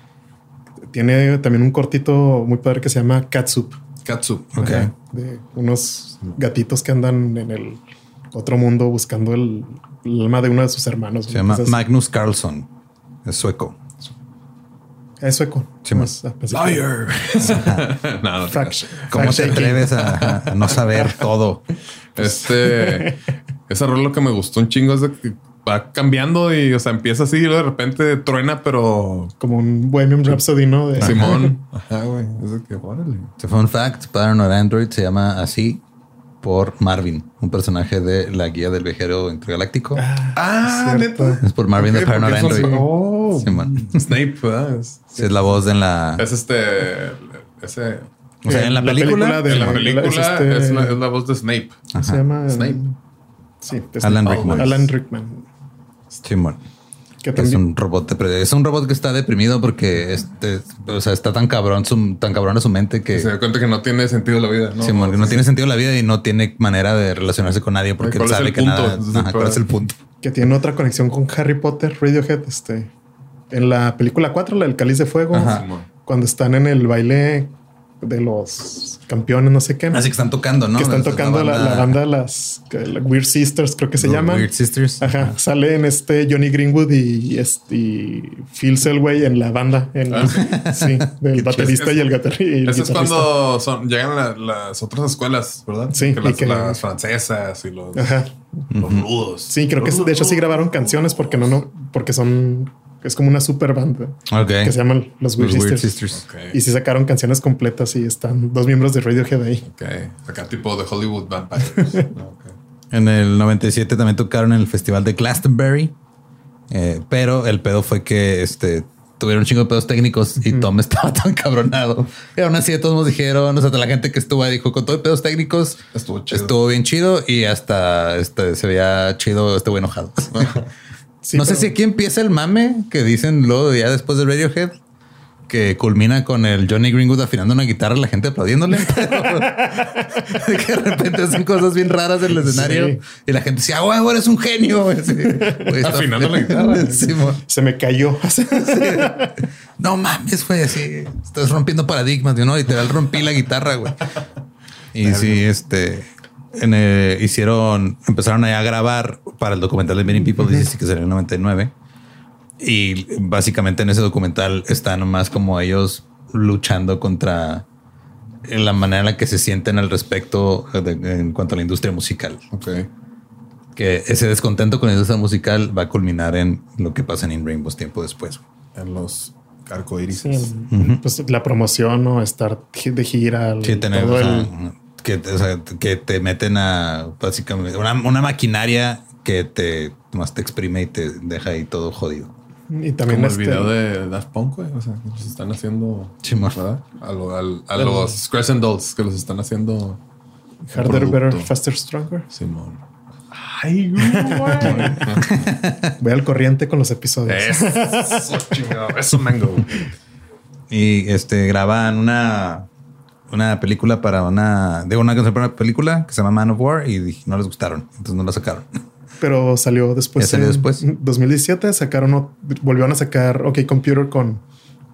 tiene también un cortito muy padre que se llama Katsup. Katsu. Ok. De unos gatitos que andan en el otro mundo buscando el, el alma de uno de sus hermanos. Se llama Magnus Carlson. Es sueco. Es sueco. Sí, Más- Liar. (laughs) no, no Fact- ¿Cómo te atreves a, a no saber todo? Este, ese rol lo que me gustó un chingo es de que va cambiando y, o sea, empieza así y luego de repente truena, pero Como un Bohemian Rhapsody, ¿no? De- Simón. Ajá, güey. Es de que, órale. Se fue un fact. Paranoid Android se llama así por Marvin, un personaje de la guía del viajero intergaláctico. Ah, cierto. neta. Es por Marvin Ok, de Paranoid son- Android. Oh, Sí, man. (laughs) Snape, ¿verdad? Es, Sí, es la voz en la. es este, ese. O sea, en la, La película. película de En la la- película es este- es, la, es la voz de Snape. ¿Cómo se llama? Snape. Sí, es- Alan Rickman. Alan Rickman. Simón. Que Es un robot es un robot que está deprimido porque este, o sea, está tan cabrón su, tan cabrón su mente que Se da cuenta que no tiene sentido la vida. No, que no tiene sentido la vida y no tiene manera de relacionarse con nadie porque ¿Cuál él es sabe que punto? nada. Entonces, Ajá, ¿Cuál es el punto? que tiene otra conexión con Harry Potter, Radiohead, este, en la película 4, la del Cáliz de Fuego, Ajá. Cuando están en el baile de los campeones, no sé qué, Así que están tocando, ¿no? que están Es tocando la, la banda, las la Weird Sisters, creo que se Los llaman. Weird Sisters. Ajá, sale en este Johnny Greenwood y, este, y Phil Selway en la banda, en Ah, sí, (laughs) del baterista y el, gater- y el Eso es cuando son, llegan la- las otras escuelas, ¿verdad? Sí, que y las, que- las francesas y los, Ajá. los rudos. Sí, creo que de hecho sí grabaron canciones porque no, no, porque son, es como una super banda que se llaman Los Weird, Los Weird Sisters. Y sí sacaron canciones completas y están dos miembros de Radiohead ahí. Ok. Acá tipo de Hollywood Vampires. (laughs) En el 97 también tocaron en el festival de Glastonbury. Eh, pero el pedo fue que este tuvieron un chingo de pedos técnicos y Tom estaba (laughs) tan cabronado. Y aún así, todos nos dijeron, o sea, la gente que estuvo ahí dijo con todo de pedos técnicos, Estuvo chido. estuvo bien chido y hasta este, se veía chido, estuvo enojado. (laughs) Sí, no sé si aquí empieza el mame que dicen luego ya después de Radiohead. Que culmina con el Johnny Greenwood afinando una guitarra, la gente aplaudiéndole. (laughs) pero de que de repente hacen cosas bien raras en el escenario Sí. y la gente decía, güey, eres un genio. güey". (laughs) Sí. Güey, Afinando la guitarra. (laughs) Sí. Se me cayó. No mames, fue así. Estás rompiendo paradigmas. Yo no, literal rompí la guitarra, güey. Y sí, este en el- hicieron, empezaron a grabar para el documental de Many People Disease que salió en el 99. Y básicamente en ese documental está nomás como ellos luchando contra la manera en la que se sienten al respecto de- en cuanto a la industria musical. Ok. Que ese descontento con la industria musical va a culminar en lo que pasa en In Rainbows tiempo después. En los arcoíris. Sí, el- pues la promoción o estar de gira. el- Sí, tener, todo o sea, el- que, te- o sea, que te meten a básicamente una, una maquinaria que te más te exprime y te deja ahí todo jodido. y también Como el este- video de Daft Punk, güey. O sea, que los están haciendo. Simón. ¿verdad? A, lo- al- a los Crescent Dolls que los están haciendo. Harder, producto. Better, Faster, Stronger. Simón. Ay, güey. Voy al corriente con los episodios. Eso, chingado. Eso, mango. Y este graban una una película para una de una canción para una película que se llama Man of War y no les gustaron, entonces no la sacaron. Pero salió después. ¿Ya salió en después? 2017 sacaron, volvieron a sacar OK Computer con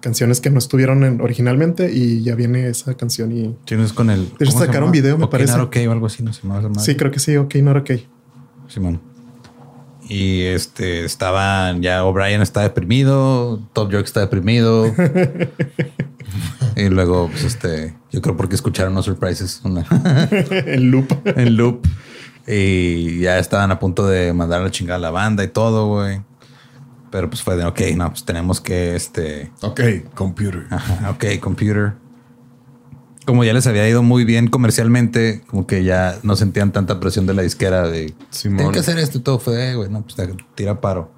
canciones que no estuvieron en- originalmente y ya viene esa canción y Sí, no es con el. hecho, ¿cómo se sacaron video, me Ok, parece. Not Ok o algo así, no sé más. sí, creo que sí, OK, no OK. Simón. Y este estaban ya O'Brien está deprimido, Top York está deprimido. y luego, pues este, yo creo porque escucharon No Surprises una, (laughs) el loop. en loop y ya estaban a punto de mandar a la chingada a la banda y todo, güey. Pero pues fue de ok, no, pues tenemos que este, Ok, computer. Ajá, ok, computer. Como ya les había ido muy bien comercialmente, como que ya no sentían tanta presión de la disquera de tienen que hacer esto y todo fue, güey, no, pues tira paro.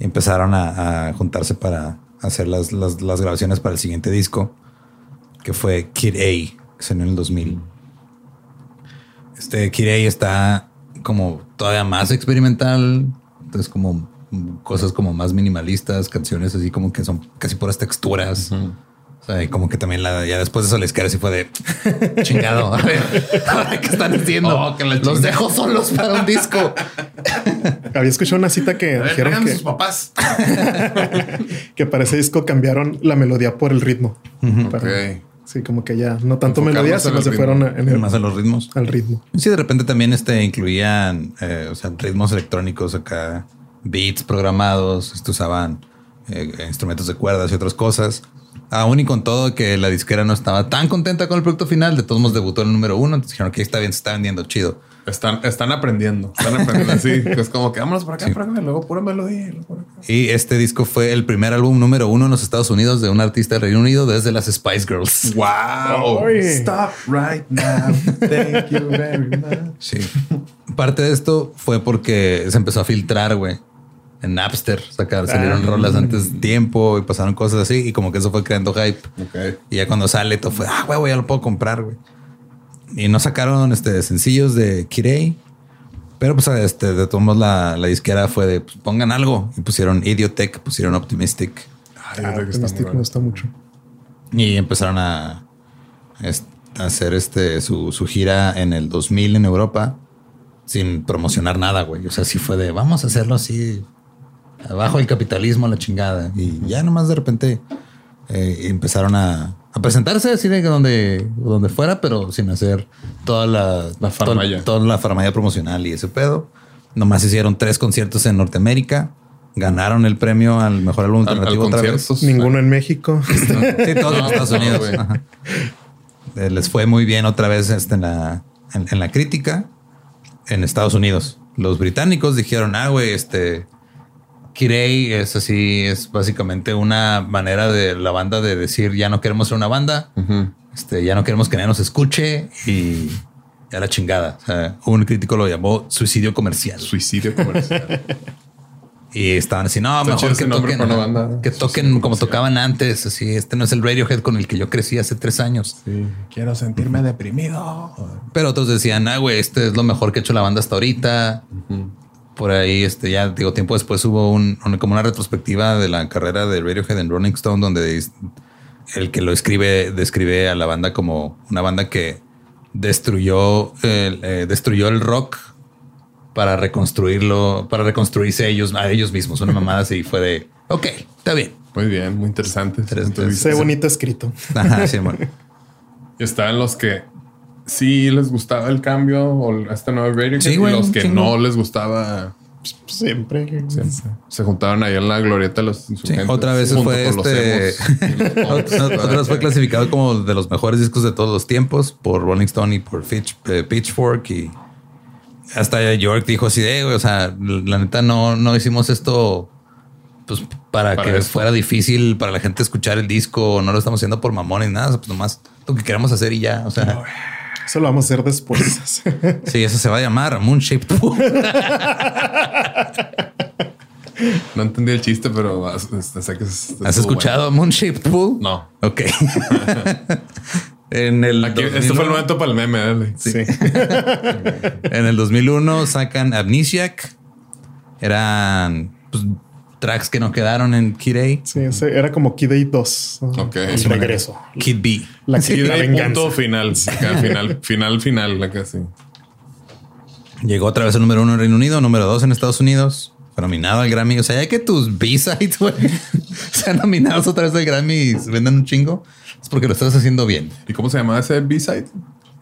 Y empezaron a, a juntarse para hacer las, las, las grabaciones para el siguiente disco, que fue Kid A, que salió en el 2000. Este Kid A está como todavía más experimental, entonces como cosas como más minimalistas, canciones así como que son casi puras texturas. O sea, y como que también la, ya después de eso les así fue de (laughs) chingado. A ver, qué están haciendo. Oh, que Los dejo solos para un disco. (laughs) Había escuchado una cita que dijeron que, sus papás. (laughs) que para ese disco cambiaron la melodía por el ritmo. Para-. Sí, como que ya no tanto Enfocarnos melodía, en sino se ritmo. fueron en el, Más a los ritmos. al ritmo. Sí, de repente también este, incluían eh, o sea, ritmos electrónicos acá, beats programados, este, usaban eh, instrumentos de cuerdas y otras cosas. Aún y con todo que la disquera no estaba tan contenta con el producto final, de todos modos debutó en el número uno. Entonces dijeron que está bien, se está vendiendo chido. Están, están aprendiendo. Están aprendiendo así. (laughs) es como que vámonos por acá, Sí. por acá, luego pura melodía. y luego por acá. Y este disco fue el primer álbum número uno en los Estados Unidos de un artista del Reino Unido desde las Spice Girls. (laughs) Wow. Ay. Stop right now. Thank you very much. Sí. Parte de esto fue porque se empezó a filtrar, güey. En Napster sacar, salieron Ah. rolas antes de tiempo y pasaron cosas así y como que eso fue creando hype. Ok. Y ya cuando sale todo fue, ah, güey, ya lo puedo comprar, güey. Y no sacaron este sencillos de Kirei. Pero pues este, de todos modos la, la disquera fue de pues, pongan algo y pusieron Idiotech, pusieron Optimistic Ay, Ah, que está bueno. gusta mucho. y empezaron a hacer este su, su gira en el 2000 en Europa sin promocionar nada, güey. O sea, sí fue de vamos a hacerlo así abajo el capitalismo, la chingada. Y ya nomás de repente eh, empezaron a, a presentarse así de donde, donde fuera, pero sin hacer toda la, La toda la promocional y ese pedo. Nomás hicieron tres conciertos en Norteamérica. Ganaron el premio al mejor álbum Al, al alternativo otra vez. Ninguno en México. (laughs) Sí, todos en (laughs) Estados Unidos. Eh, Les fue muy bien otra vez este, en, la, en, en la crítica en Estados Unidos. Los británicos dijeron, ah, güey, este Kirei es así, es básicamente una manera de la banda de decir ya no queremos ser una banda, este, ya no queremos que nadie nos escuche y ya la chingada. O sea, un crítico lo llamó suicidio comercial. Suicidio comercial. (laughs) Y estaban así, no, Está mejor que toquen, para una banda. que toquen como tocaban antes. Así, este no es el Radiohead con el que yo crecí hace tres años. Sí, quiero sentirme deprimido. Pero otros decían, ah, güey, este es lo mejor que ha hecho la banda hasta ahorita. Por ahí, este, ya digo, tiempo después hubo un, un- como una retrospectiva de la carrera de Radiohead en Rolling Stone, donde el que lo escribe describe a la banda como una banda que destruyó el, eh, destruyó el rock para reconstruirlo, para reconstruirse ellos a ellos mismos. Una mamada así fue de, ok, está bien. Muy bien, muy interesante. Interesante. Se bonito escrito. Ajá, sí, (laughs) estaban los que sí les gustaba el cambio o este nuevo Radiohead Sí, y güey, los que no les gustaba Siempre. siempre. Se juntaron ahí en la glorieta los Sí, otra vez fue este. (laughs) otra vez fue clasificado como de los mejores discos de todos los tiempos por Rolling Stone y por Fitch- eh, Pitchfork. Y hasta York dijo así de, güey, o sea, la neta no, no hicimos esto pues para, Para que fuera difícil para la gente escuchar el disco. No lo estamos haciendo por mamones nada, pues nomás lo que queremos hacer y ya. O sea, Eso lo vamos a hacer después. (laughs) sí, eso se va a llamar Moon Shaped Pool. (laughs) No entendí el chiste, pero as- as- sé que es- ¿Has escuchado Moon Shaped Pool? bueno. Ok. (laughs) en el No. Aquí, este fue el 2001 momento para el meme. dale. sí. En el 2001 sacan Amnesiac. Eran pues, tracks que no quedaron en Kid A. Sí, ese era como Kid A 2. Ok. El regreso. Kid B. La, Sí, la punto final. Acá, final, final, final. Acá sí. Llegó otra vez el número uno en Reino Unido, número dos en Estados Unidos. Fue nominado al Grammy. O sea, ya que tus B-sides güey, (laughs) sean nominados otra vez al Grammy y se vendan un chingo, es porque lo estás haciendo bien. ¿Y cómo se llamaba ese B-side?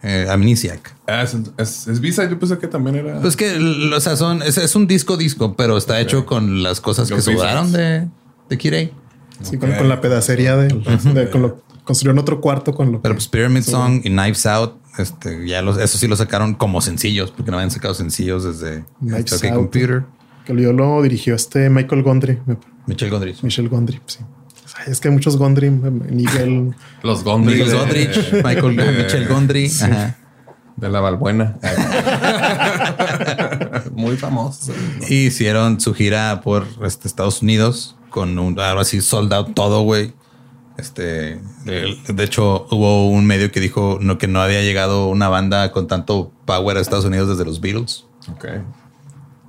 Eh, Amnesiac. Ah, es, es, es B-side. Yo pensé que también era. Pues que, o sea, son, es, es un disco disco, pero está hecho con las cosas que sobraron de, de A. Sí, con, con la pedacería de, de- con lo construyeron otro cuarto con lo Pero pues Pyramid Song y Knives Out, este, ya los, eso sí lo sacaron como sencillos, porque no habían sacado sencillos desde Knives Out. Computer. que yo lo dirigió este Michael Gondry, me- Michelle Gondry. Michelle Gondry, sí. Es que hay muchos Gondry, Miguel. (laughs) Los Gondry. De- Godrich, Michael de- Michelle Gondry. Ajá. De la Valbuena. (laughs) Muy famoso. Hicieron su gira por este, Estados Unidos con un algo así sold out todo, güey. Este, de, de hecho, hubo un medio que dijo no, que no había llegado una banda con tanto power a Estados Unidos desde los Beatles. Ok.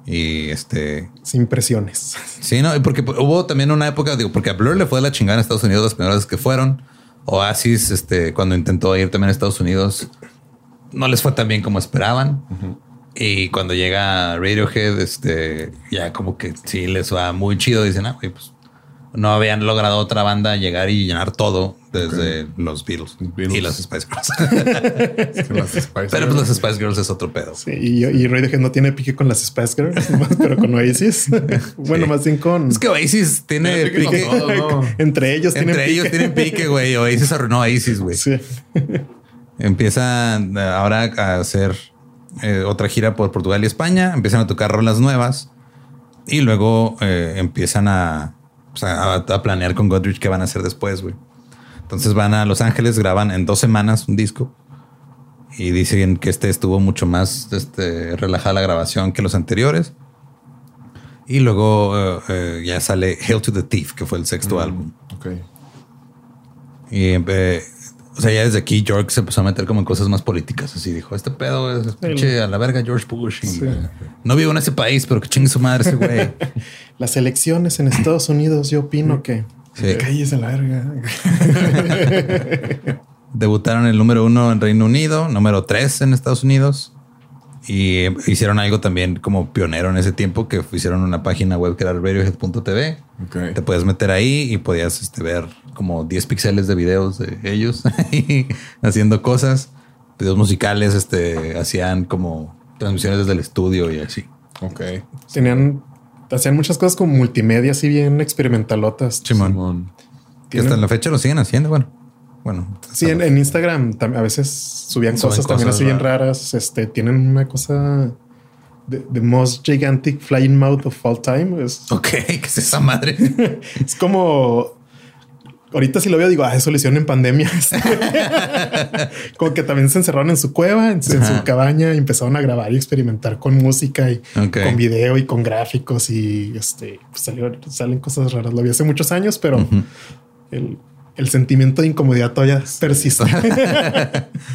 Y este, Sin presiones. Sí, no, porque hubo también una época, digo, porque a Blur le fue de la chingada en Estados Unidos las primeras veces que fueron. Oasis, este, cuando intentó ir también a Estados Unidos, no les fue tan bien como esperaban. Y cuando llega Radiohead, este, ya como que sí les va muy chido. Dicen, ah, güey, pues no habían logrado otra banda llegar y llenar todo desde los Beatles, Los Beatles. y las Spice Girls. (laughs) Es que las Spice Pero pues las Spice Girls es otro pedo. Sí, y, y Radiohead no tiene pique con las Spice Girls, (laughs) pero con Oasis. bueno, Sí. más bien con. Es que Oasis tiene pique pique. todo, ¿no? (laughs) Entre ellos tienen Entre ellos pique. tienen pique, güey. Oasis arruinó a Oasis, güey. Sí. Empiezan eh, ahora a hacer eh, otra gira por Portugal y España. Empiezan a tocar rolas nuevas y luego eh, empiezan a, pues, a, a planear con Godrich qué van a hacer después, güey. Entonces van a Los Ángeles, graban en dos semanas un disco y dicen que este estuvo mucho más este, relajada la grabación que los anteriores. Y luego eh, eh, ya sale Hail to the Thief, que fue el sexto álbum. Ok. Y eh, o sea, ya desde aquí York se empezó a meter como en cosas más políticas. Así dijo: Este pedo es pinche a la verga George Bush. Y, eh, No vivo en ese país, pero que chingue su madre ese güey. (laughs) Las elecciones en Estados Unidos, yo opino que. Sí. Cállese la verga. (laughs) Debutaron el número uno en Reino Unido, número tres en Estados Unidos. Y hicieron algo también como pionero en ese tiempo, que hicieron una página web que era radiohead.tv. Ok. Te puedes meter ahí y podías este, ver como 10 píxeles de videos de ellos (laughs) haciendo cosas. Videos musicales, este, hacían como transmisiones desde el estudio y así. Ok. Tenían. Hacían muchas cosas como multimedia, así bien experimentalotas. Simón. Que hasta la fecha lo siguen haciendo. Bueno, bueno. Sí, en, en Instagram a veces subían cosas, también así bien raras. Este tienen una cosa de the most gigantic flying mouth of all time. Es, Ok, (laughs) ¿qué es esa madre? (laughs) es como ahorita si lo veo, digo, ah, eso lo hicieron en pandemia. (laughs) (laughs) Como que también se encerraron en su cueva, en, su cabaña y empezaron a grabar y experimentar con música y con video y con gráficos y este pues, salió- salen cosas raras. Lo vi hace muchos años, pero el, el sentimiento de incomodidad todavía persiste. (laughs)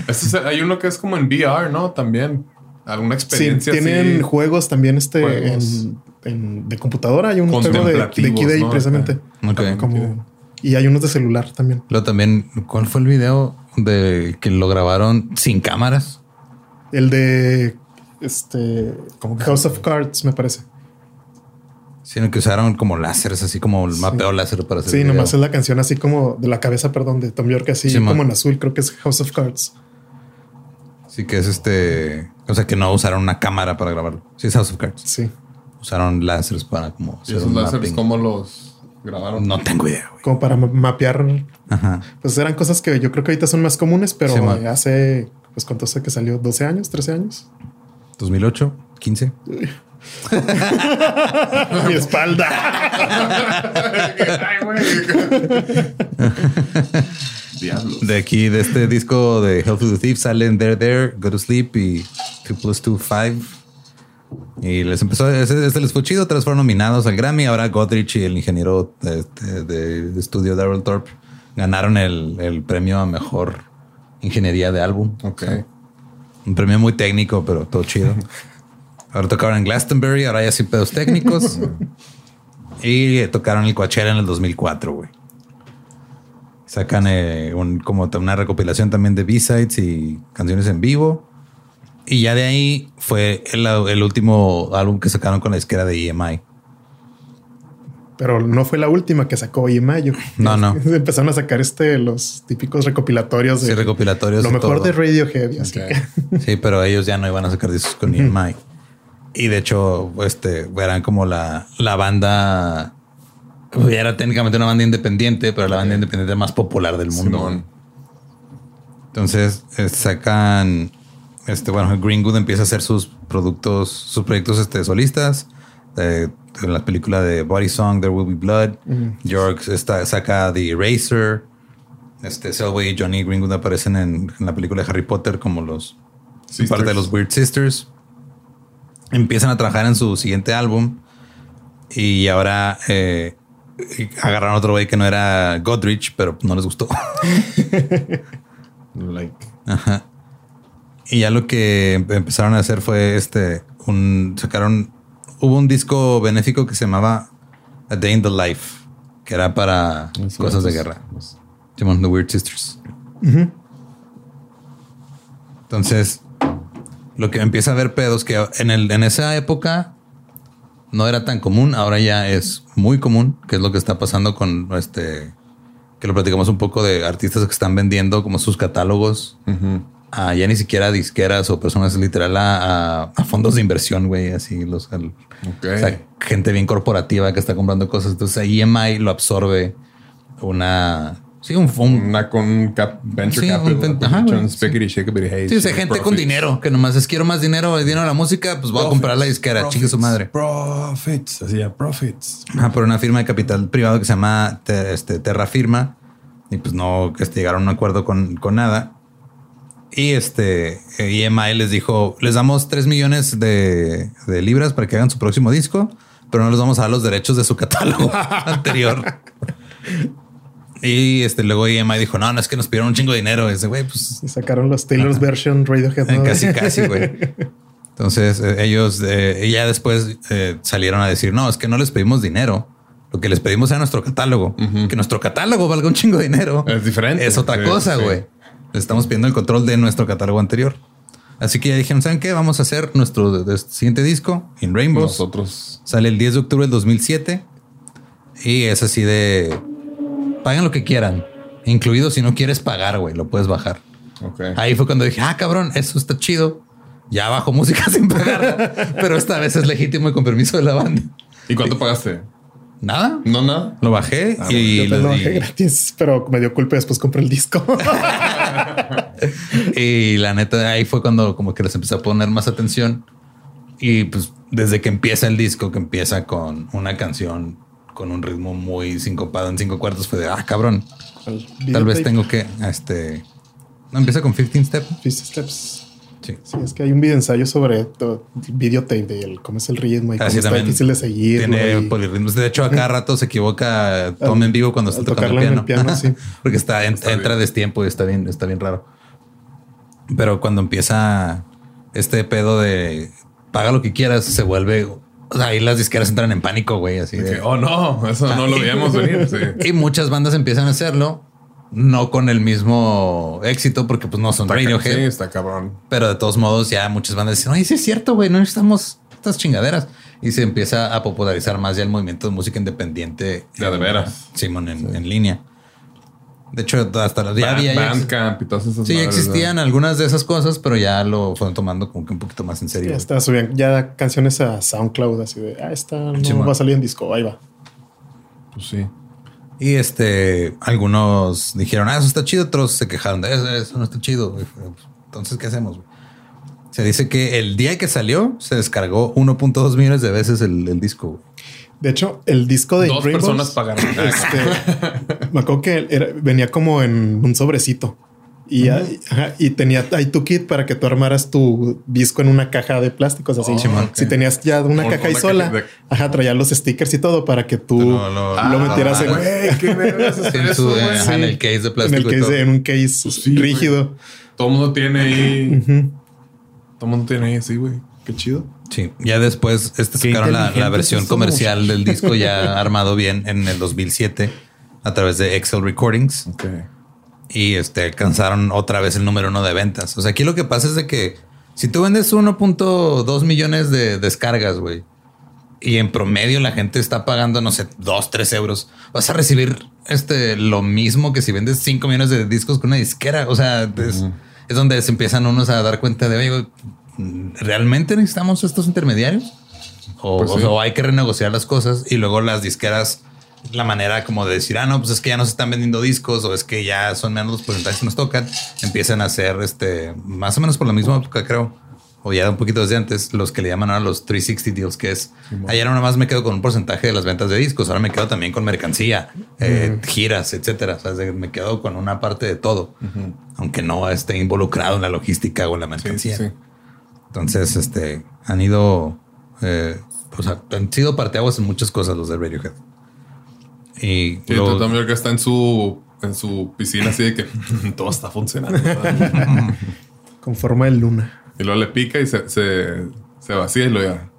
Este es- hay uno que es como en VR, ¿no? También. Alguna sí, experiencia. tienen así. juegos también este Juegos. en, en- de computadora. Hay un juego de, de precisamente. Como, y hay unos de celular también. Luego también, ¿cuál fue el video de que lo grabaron sin cámaras? El de este House of Cards, me parece. Sino que usaron como láseres, así como el mapeo láser para hacer Sí, el video. nomás es la canción así como de la cabeza, perdón, de Tom York, así Sí, como en azul, creo que es House of Cards. Sí, que es este. O sea, que no usaron una cámara para grabarlo. Sí, es House of Cards. Sí, Usaron láseres para como Y esos un láseres, mapping. ¿cómo los grabaron? No tengo idea, güey. como para ma- mapear. Ajá. Pues eran cosas que yo creo que ahorita son más comunes, pero Sí, eh, hace, pues cuánto sé que salió, 12 años, 13 años. 2008, 15. (laughs) Mi espalda. (laughs) Diablos. De aquí, de este disco de Health of the Thief, salen There There, Go to Sleep y 2 plus 2, 5. Y les empezó, ese, ese les fue chido, tras fueron nominados al Grammy. Ahora Godrich y el ingeniero este, de, de estudio Daryl Thorpe ganaron el, el premio a mejor ingeniería de álbum. Ok. Un premio muy técnico, pero todo chido. (laughs) Ahora tocaron en Glastonbury, ahora ya sin pedos técnicos. (laughs) y eh, tocaron el Coachella en el 2004, güey. Sacan eh, un- como una recopilación también de B-sides y canciones en vivo. Y ya de ahí fue el, el último álbum que sacaron con la disquera de EMI. Pero no fue la última que sacó en mayo. No, no. Empezaron a sacar este los típicos recopilatorios de Sí, recopilatorios lo mejor todo. de Radiohead. y así Ok. que- (laughs) Sí, pero ellos ya no iban a sacar discos con EMI. Y de hecho, este, eran como la, la banda. Ya era técnicamente una banda independiente, pero la banda independiente más popular del mundo. Simón. Entonces eh, sacan. Este, bueno, Greenwood empieza a hacer sus productos, sus proyectos este, solistas. Eh, en la película de Body Song, There Will Be Blood. York está, saca The Eraser. Este, Selway y Johnny Greenwood aparecen en, en la película de Harry Potter como los Sisters. parte de los Weird Sisters. Empiezan a trabajar en su siguiente álbum y ahora eh, agarraron otro güey que no era Godrich, pero no les gustó. (laughs) (laughs) Like. Ajá. Y ya lo que em- empezaron a hacer fue este, un, sacaron, hubo un disco benéfico que se llamaba A Day in the Life, que era para Eso, cosas de pues, guerra. Se llaman The Weird Sisters. Entonces, lo que empieza a ver pedos que en, el, en esa época no era tan común, ahora ya es muy común, que es lo que está pasando con este, que lo platicamos un poco de artistas que están vendiendo como sus catálogos a ya ni siquiera disqueras o personas literal a, a- a fondos de inversión, güey, así los al- o sea, gente bien corporativa que está comprando cosas. Entonces EMI lo absorbe una sí, un, un- Una con cap, venture Sí, un capital. ajá, hey, Sí, o sea, shit, gente con dinero que nomás es quiero más dinero, el dinero de la música, pues voy a comprar la disquera, chingue su madre. Profits. Así ya, profits. Ajá, por una firma de capital privado que se llama Te- este, Terra Firma. Y pues no este, llegaron a un acuerdo con, con nada. Y este eh, EMI les dijo: les damos 3 millones de, de libras para que hagan su próximo disco, pero no les vamos a dar los derechos de su catálogo (laughs) anterior. Y este luego EMI dijo: No, no es que nos pidieron un chingo de dinero. Ese güey, pues Y sacaron los Taylor's version Radiohead. ¿no? Casi, casi, güey. (laughs) Entonces eh, ellos eh, ya después eh, salieron a decir, no, es que no les pedimos dinero. Lo que les pedimos era nuestro catálogo. Que nuestro catálogo valga un chingo de dinero. Es diferente. Es otra Sí, cosa, güey. Estamos pidiendo el control de nuestro catálogo anterior. Así que ya dijeron, ¿saben qué? Vamos a hacer nuestro siguiente disco, In Rainbows. Nosotros. Sale el 10 de octubre del 2007. Y es así de... Paguen lo que quieran. Incluido si no quieres pagar, güey, lo puedes bajar. Ok. Ahí fue cuando dije, ah, cabrón, eso está chido. Ya bajo (laughs) música sin pagar, pero esta vez es legítimo y con permiso de la banda. ¿Y cuánto pagaste? Nada, No, nada. lo bajé Ah, y, Yo te lo lo- bajé y- gratis, pero me dio culpa y después compré el disco. (laughs) y la neta ahí fue cuando como que les empecé a poner más atención. Y pues desde que empieza el disco, que empieza con una canción con un ritmo muy sincopado en cinco cuartos. Fue de, ah, cabrón, tal vez tengo que, este... No, empieza con 15 Step. Fist Steps. Sí. Sí, es que hay un video ensayo sobre videotape de el- cómo es el ritmo y Ah, cómo está difícil de seguir. Tiene polirritmos. De hecho, a cada rato se equivoca (laughs) Tom en vivo cuando está tocando el piano. en el piano, sí. (laughs) Porque está, en- Está entra bien. destiempo y está bien, está bien raro. Pero cuando empieza este pedo de paga lo que quieras, se vuelve. O sea, ahí las disqueras entran en pánico, güey. Así De de. que, oh no, eso no lo veíamos venir. Sí. (laughs) Y muchas bandas empiezan a hacerlo, no con el mismo éxito, porque pues no son Está, Radiohead. sí, está cabrón. Pero de todos modos, ya muchas bandas dicen, oye, sí es cierto, güey, no necesitamos estas chingaderas. Y se empieza a popularizar más ya el movimiento de música independiente. De a de veras. Simón, en, en línea. De hecho, hasta los ya Band- había. ya Bandcamp y todas esas sí, madres, existían ¿no? algunas de esas cosas, pero ya lo fueron tomando como que un poquito más en serio. Ya está, subían ya canciones a SoundCloud, así de, ah, esta no Sí, man. va a salir en disco, ahí va. Pues sí. Y este, algunos dijeron, ah, eso está chido, otros se quejaron de eso, eso no está chido. güey. Entonces, ¿qué hacemos? Se dice que el día que salió se descargó 1.2 millones de veces el, el disco. De hecho, el disco de Dos Rainbows, personas pagaron. este, (laughs) me acuerdo que era- venía como en un sobrecito y, ajá, y tenía ahí tu kit para que tú armaras tu disco en una caja de plásticos así. Oh. Si tenías ya una caja la sola, de- ajá, traía los stickers y todo para que tú lo, metieras ah, en, Güey, (laughs) qué vergas es Sí, en, eso, su- güey. ajá, en el case de en el plástico. y case, todo. en un case sí, güey. rígido. Todo el mundo tiene ahí. Todo el mundo tiene ahí así, güey. Qué chido. Sí, ya después este, sacaron la, versión somos. comercial del disco ya (laughs) armado bien en el 2007 a través de Excel Recordings Ok. Y este alcanzaron otra vez el número uno de ventas. O sea, aquí lo que pasa es de que si tú vendes 1.2 millones de descargas, güey, y en promedio la gente está pagando, no sé, 2, 3 euros, vas a recibir este lo mismo que si vendes 5 millones de discos con una disquera. O sea, es, es donde se empiezan unos a dar cuenta de, oye, ¿realmente necesitamos estos intermediarios? O, Pues o sí. sea, o hay que renegociar las cosas y luego las disqueras, la manera como de decir, ah, no, pues es que ya no se están vendiendo discos o es que ya son menos los porcentajes que nos tocan, empiezan a hacer este más o menos por la misma época, creo, o ya un poquito desde antes, los que le llaman ahora los 360 deals, que es ayer nada más me quedo con un porcentaje de las ventas de discos, ahora me quedo también con mercancía, eh, giras, etcétera. O sea, me quedo con una parte de todo, aunque no esté involucrado en la logística o en la Sí, mercancía. sí. Entonces, este han ido, eh, sea, han sido parteaguas en muchas cosas los de Radiohead. Y Sí, luego- también que está en su, en su piscina así de que (laughs) todo está funcionando. con forma de luna. y luego le pica y se, se, se vacía y lo ya.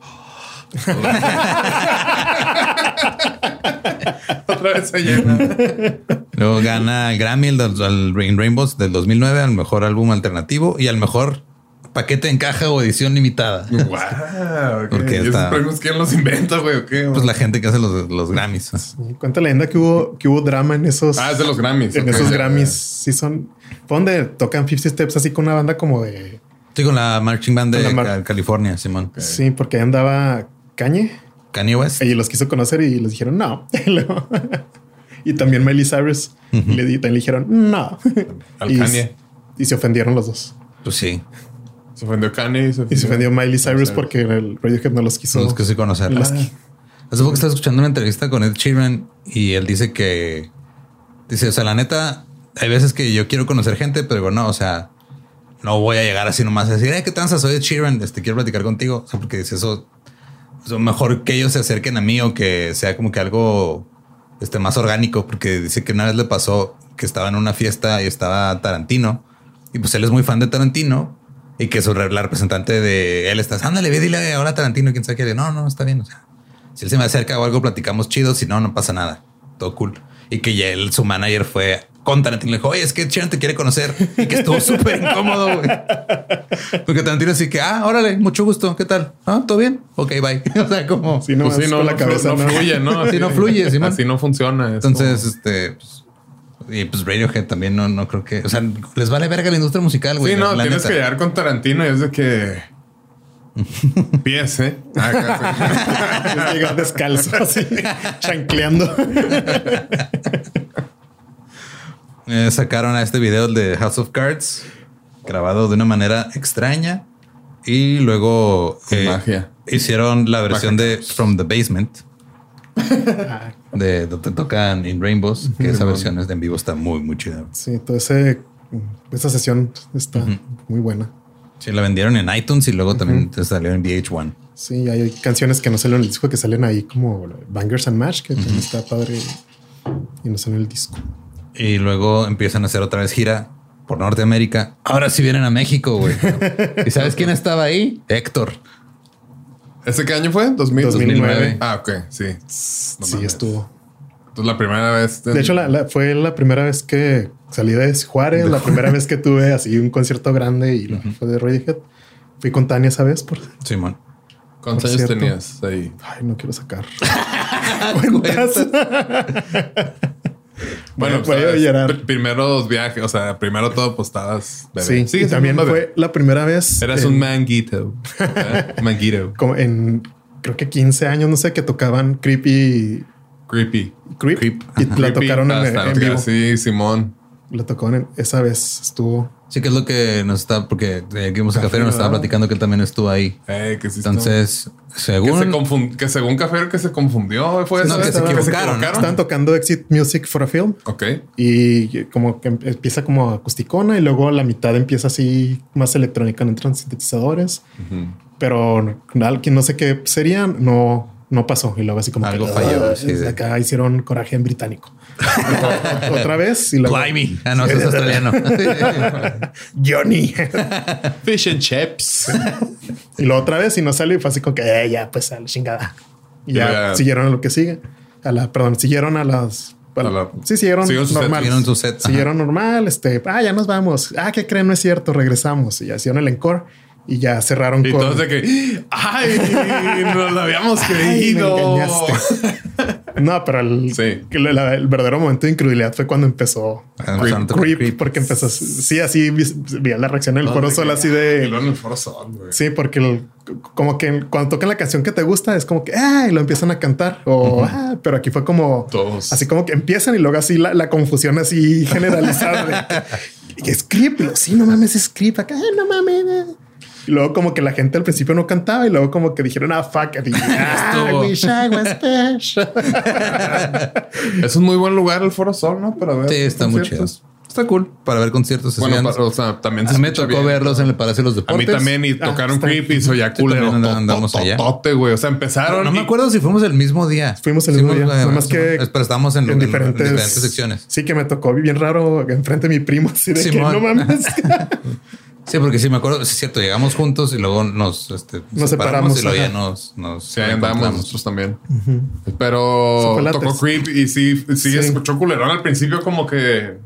(laughs) Otra vez se llena. luego gana el Grammy al Rain Rainbows del 2009 al mejor álbum alternativo y al mejor paquete en caja o edición limitada. Wow. (laughs) Porque ¿Y esos está- premios quién los inventa, güey? ¿O qué? Pues la gente que hace los, los Grammys. Cuenta la leyenda que hubo, que hubo drama en esos, Ah, es de los Grammys. en esos Grammys. Sí son, fue donde tocan 50 Steps así con una banda como de, Sí, con la marching band de mar- California, Simón. sí, porque ahí andaba Cañe. Kanye West. Y los quiso conocer y les dijeron no. (laughs) Y también Miley Cyrus. y le, di- también le dijeron no. Al y, Kanye. y se ofendieron los dos. Pues sí. Se ofendió Kanye y se Y se ofendió Miley Cyrus porque el Radiohead no los quiso. Los que se conocer. Los- Ah. Hace poco estaba escuchando una entrevista con Ed Sheeran y él dice que dice, o sea, la neta, hay veces que yo quiero conocer gente, pero digo, no, o sea, no voy a llegar así nomás a decir, "Eh, ¿qué tranza? Soy Ed Sheeran, este, quiero platicar contigo. O sea, porque dice eso, es mejor que ellos se acerquen a mí o que sea como que algo este, más orgánico, porque dice que una vez le pasó que estaba en una fiesta y estaba Tarantino y pues él es muy fan de Tarantino y que su, re- la representante de él está, ándale, ve, dile ahora a Tarantino, quién sabe qué. No, no, está bien. O sea, si él se me acerca o algo, platicamos chido. Si no, no pasa nada. Todo cool. Y que ya él, su manager fue con Tarantino. Le dijo, oye, es que Sharon te quiere conocer. Y que estuvo súper incómodo, güey. Porque Tarantino así que, ah, órale, mucho gusto. ¿Qué tal? Ah, ¿todo bien? Ok, bye. (laughs) o sea, como... Sí, no, Pues sí, no, la cabeza. no, fluye, ¿no? (laughs) Así no fluye, Simón. Así no funciona. es Entonces, este... pues, y pues Radiohead también no, no creo que... O sea, les vale verga la industria musical, güey. Sí, no, tienes neta. que llegar con Tarantino y es de que. (laughs) Pies, ¿eh? Ah, llegar (laughs) descalzo, así, chancleando. Eh, sacaron a este video de House of Cards, grabado de una manera extraña. Y luego eh, magia. hicieron la versión Magia de From the Basement. De donde tocan In Rainbows, que esa versión es de en vivo está muy, muy chida. Sí, toda esa sesión está muy buena. Sí, la vendieron en iTunes y luego también te salió en VH1. Sí, hay canciones que no salen en el disco que salen ahí como Bangers and Mash, que también está padre y no salen en el disco. Y luego empiezan a hacer otra vez gira por Norteamérica. Ahora sí vienen a México, güey. (laughs) ¿Y sabes quién estaba ahí? Héctor. ¿Ese qué año fue? 2000, 2009. Ah, ok, sí. No sí, mames. estuvo. Entonces la primera vez. De hecho, la- la- fue la primera vez que salí de Juárez, la primera vez que tuve así un concierto grande y lo- fue de Radiohead. Fui con Tania esa vez por... Simón. ¿Cuántos por años cierto. tenías ahí? Ay, no quiero sacar (laughs) cuentas. (laughs) Bueno, voy a sabes, llorar. pr- primeros viajes, o sea, primero todo, pues estabas bebé. Sí, y siendo también bebé. fue la primera vez. Eras en- un manguito. (laughs) manguito. como en creo que 15 años, no sé, que tocaban Creepy Creepy. Creep, Creep, y la tocaron en, en vivo. Sí, Simón. La tocaron en- esa vez, estuvo. Sí, que es lo que nos está, porque eh, aquí vimos a Café, nos estaba platicando que él también estuvo ahí. Eh, que sí Entonces, Que, según. se confund- que según Café que se confundió. Fue No, eso, que se ¿verdad? equivocaron, ¿no? Estaban tocando Exit Music for a Film Ok. y como que em- empieza como acusticona y luego la mitad empieza así más electrónica, no entran sintetizadores, pero nada, que no sé qué serían, no, no pasó. Y luego así como Algo que, falló, sí, acá hicieron coraje en británico. (laughs) Otra vez y luego Blimey. Ah, no, eso es australiano. (laughs) Johnny. Fish and chips. Y luego otra vez y no salió y fue así como que eh, ya, pues a la chingada. Y ya Ya. siguieron a lo que sigue. A la, perdón, siguieron a las. bueno, A la- sí, siguieron Siguieron su set, normal. siguieron su set. Siguieron normal. Este, ah, ya nos vamos. Ah, ¿qué creen? No es cierto. Regresamos y ya hicieron el encore y ya cerraron Y con. todos de que, ay, nos lo habíamos (laughs) Ay, me creído. no, pero el, Sí. el verdadero momento de incredulidad fue cuando empezó Ah, Creep, Creep. porque empezó. Sí, así vi, vi la reacción en el foro solo así Y de. luego en el foro sol, güey. Sí, porque el- como que cuando tocan la canción que te gusta es como que ah, y lo empiezan a cantar o ah, pero aquí fue como Todos. así como que empiezan y luego así la, la confusión así (laughs) generalizada de que, que es creep, lo- sí, no mames, es creep acá, "Ay, no mames. Eh". Y luego como que la gente al principio no cantaba y luego como que dijeron ah fuck it", y, "Ah, Estuvo. wish I was special". (laughs) Es un muy buen lugar el foro sol, ¿no? Para ver. Sí, está muy chido. Está cool para ver conciertos. Bueno, para- o sea, también a se mí me tocó bien. verlos en el Palacio de los A mí Deportes. también y Ah, tocaron está- creepy y soy ya culero. andamos allá. Totote, güey. O sea, empezaron. No me y- acuerdo si fuimos el mismo día. Fuimos el mismo día, eh, nada más que Pero estábamos en, en en diferentes, diferentes secciones. Sí, que me tocó bien raro enfrente de mi primo así de que Simón. no mames. (laughs) Sí, porque sí me acuerdo, sí es cierto, llegamos juntos y luego nos, este, Nos separamos, y luego ya nos, nos Sí, ahí andamos nosotros también. Pero tocó. Creep y sí, sí, Sí. escuchó culerón al principio como que...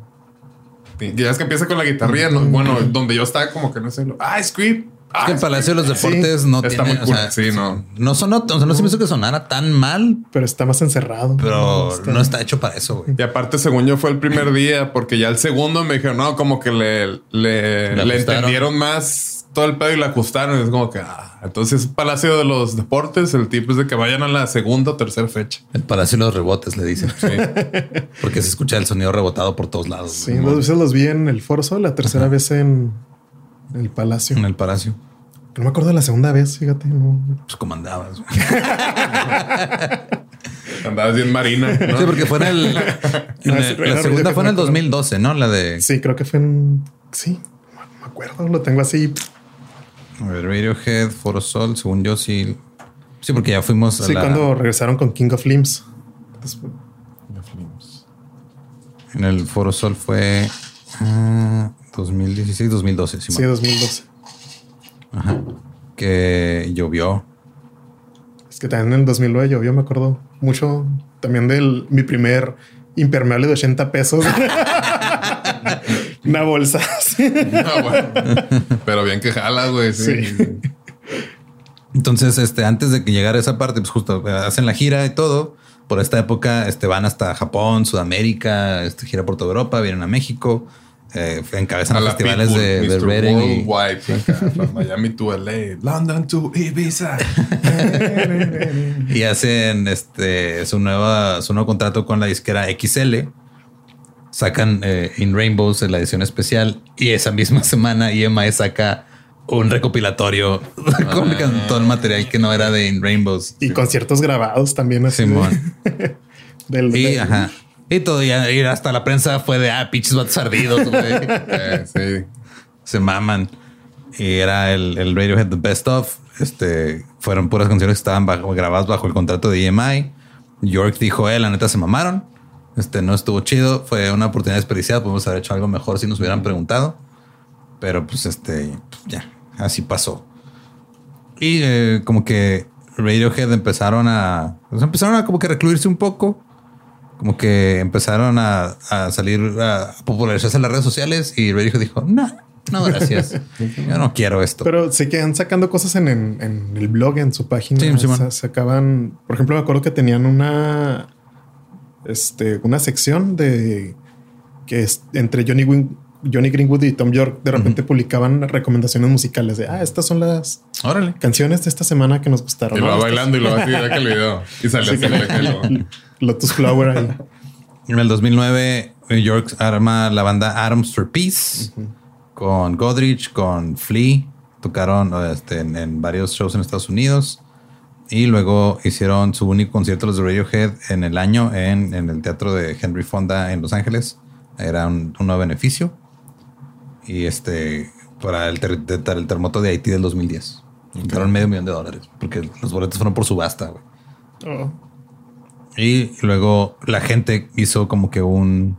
Ya es que empieza con la guitarrilla, ¿no? Bueno, donde yo estaba como que no sé, lo- ah, es Creep. Es Ah, que el es Palacio de los Sí, Deportes no está tiene, muy cool. o sea, Sí, no. no sonó, o sea, no se me hizo que sonara tan mal, pero está más encerrado. pero Está- no está hecho para eso, güey. Y aparte, según yo, fue el primer (clears throat) día, porque ya el segundo me dijeron, no, como que le, le, Le le ajustaron. entendieron más todo el pedo y le ajustaron. Es como que, ah, entonces Palacio de los Deportes, el tipo es de que vayan a la segunda o tercera fecha. El Palacio de los Rebotes le dicen. Sí. (laughs) Porque se escucha el sonido rebotado por todos lados. Sí, dos veces los vi en el Foro Sol, la tercera vez en el Palacio. En el Palacio. No me acuerdo de la segunda vez, fíjate. No. Pues como andabas. güey. (laughs) (laughs) Andabas bien marina. ¿no? Sí, porque fue en el. (laughs) en es- la segunda fue en el me acuerdo. 2012, ¿no? La de Sí, creo que fue en. Sí, no me acuerdo. Lo tengo así. a ver, Radiohead, Foro Sol, según yo sí. Sí, porque ya fuimos a Sí, la- cuando regresaron con King of Limbs. Después- En el Foro Sol fue ah, 2016, 2012. Sí, Simón. 2012. Ajá. Que llovió. Es que también en el 2009 yo, yo me acuerdo mucho también de mi primer impermeable de 80 pesos. Una bolsa. (laughs) así. Ah, bueno. Pero bien que jala, güey. Sí. Sí. Entonces, este, antes de que llegara esa parte, pues justo eh, hacen la gira y todo. Por esta época, este, van hasta Japón, Sudamérica, este, gira por toda Europa, vienen a México, eh, encabezan A los la festivales Pitbull, de, de Mr. Reading y- Worldwide, acá, from Miami to LA, London to Ibiza. (laughs) y hacen este su nueva su nuevo contrato con la disquera XL. Sacan eh, In Rainbows en la edición especial y esa misma (laughs) semana EMI saca un recopilatorio (laughs) con todo el material que no era de In Rainbows. Y conciertos grabados también así. de- Simón. Del, Y, del- ajá. Y todo, y, y hasta la prensa fue de, ah, pinches vatos ardidos, güey. (laughs) Eh, sí. Se maman. Y era el, el Radiohead The Best Of. Este, fueron puras canciones que estaban bajo- grabadas bajo el contrato de EMI. York dijo, eh, la neta se mamaron. Este, no estuvo chido. Fue una oportunidad desperdiciada. Podemos haber hecho algo mejor si nos hubieran preguntado. Pero pues este, pues, ya, así pasó. Y eh, como que Radiohead empezaron a, pues, empezaron a como que recluirse un poco. Como que empezaron a, a salir a popularizarse en las redes sociales y Radiohead dijo, no, no, gracias. (laughs) Yo no quiero esto. Pero se quedan sacando cosas en, en- en el blog, en su página. Sí. Sa- sacaban, por ejemplo, me acuerdo que tenían una, este, una sección de que es entre Johnny, Win- Johnny Greenwood y Tom York. De repente publicaban recomendaciones musicales de, ah, estas son las Órale. canciones de esta semana que nos gustaron. Y va bailando y lo va así, que el video. Y sale así el ejemplo. (laughs) Lotus Flower ahí. (laughs) En el 2009, York arma la banda Arms for Peace con Godrich, con Flea. Tocaron este, en, en varios shows en Estados Unidos. Y luego hicieron su único concierto, los de Radiohead, en el año en, en el teatro de Henry Fonda en Los Ángeles. Era un, un nuevo beneficio. Y este, para el, ter- el terremoto de Haití del 2010. Juntaron medio millón de dólares porque los boletos fueron por subasta. güey. Oh. Y luego la gente hizo como que un,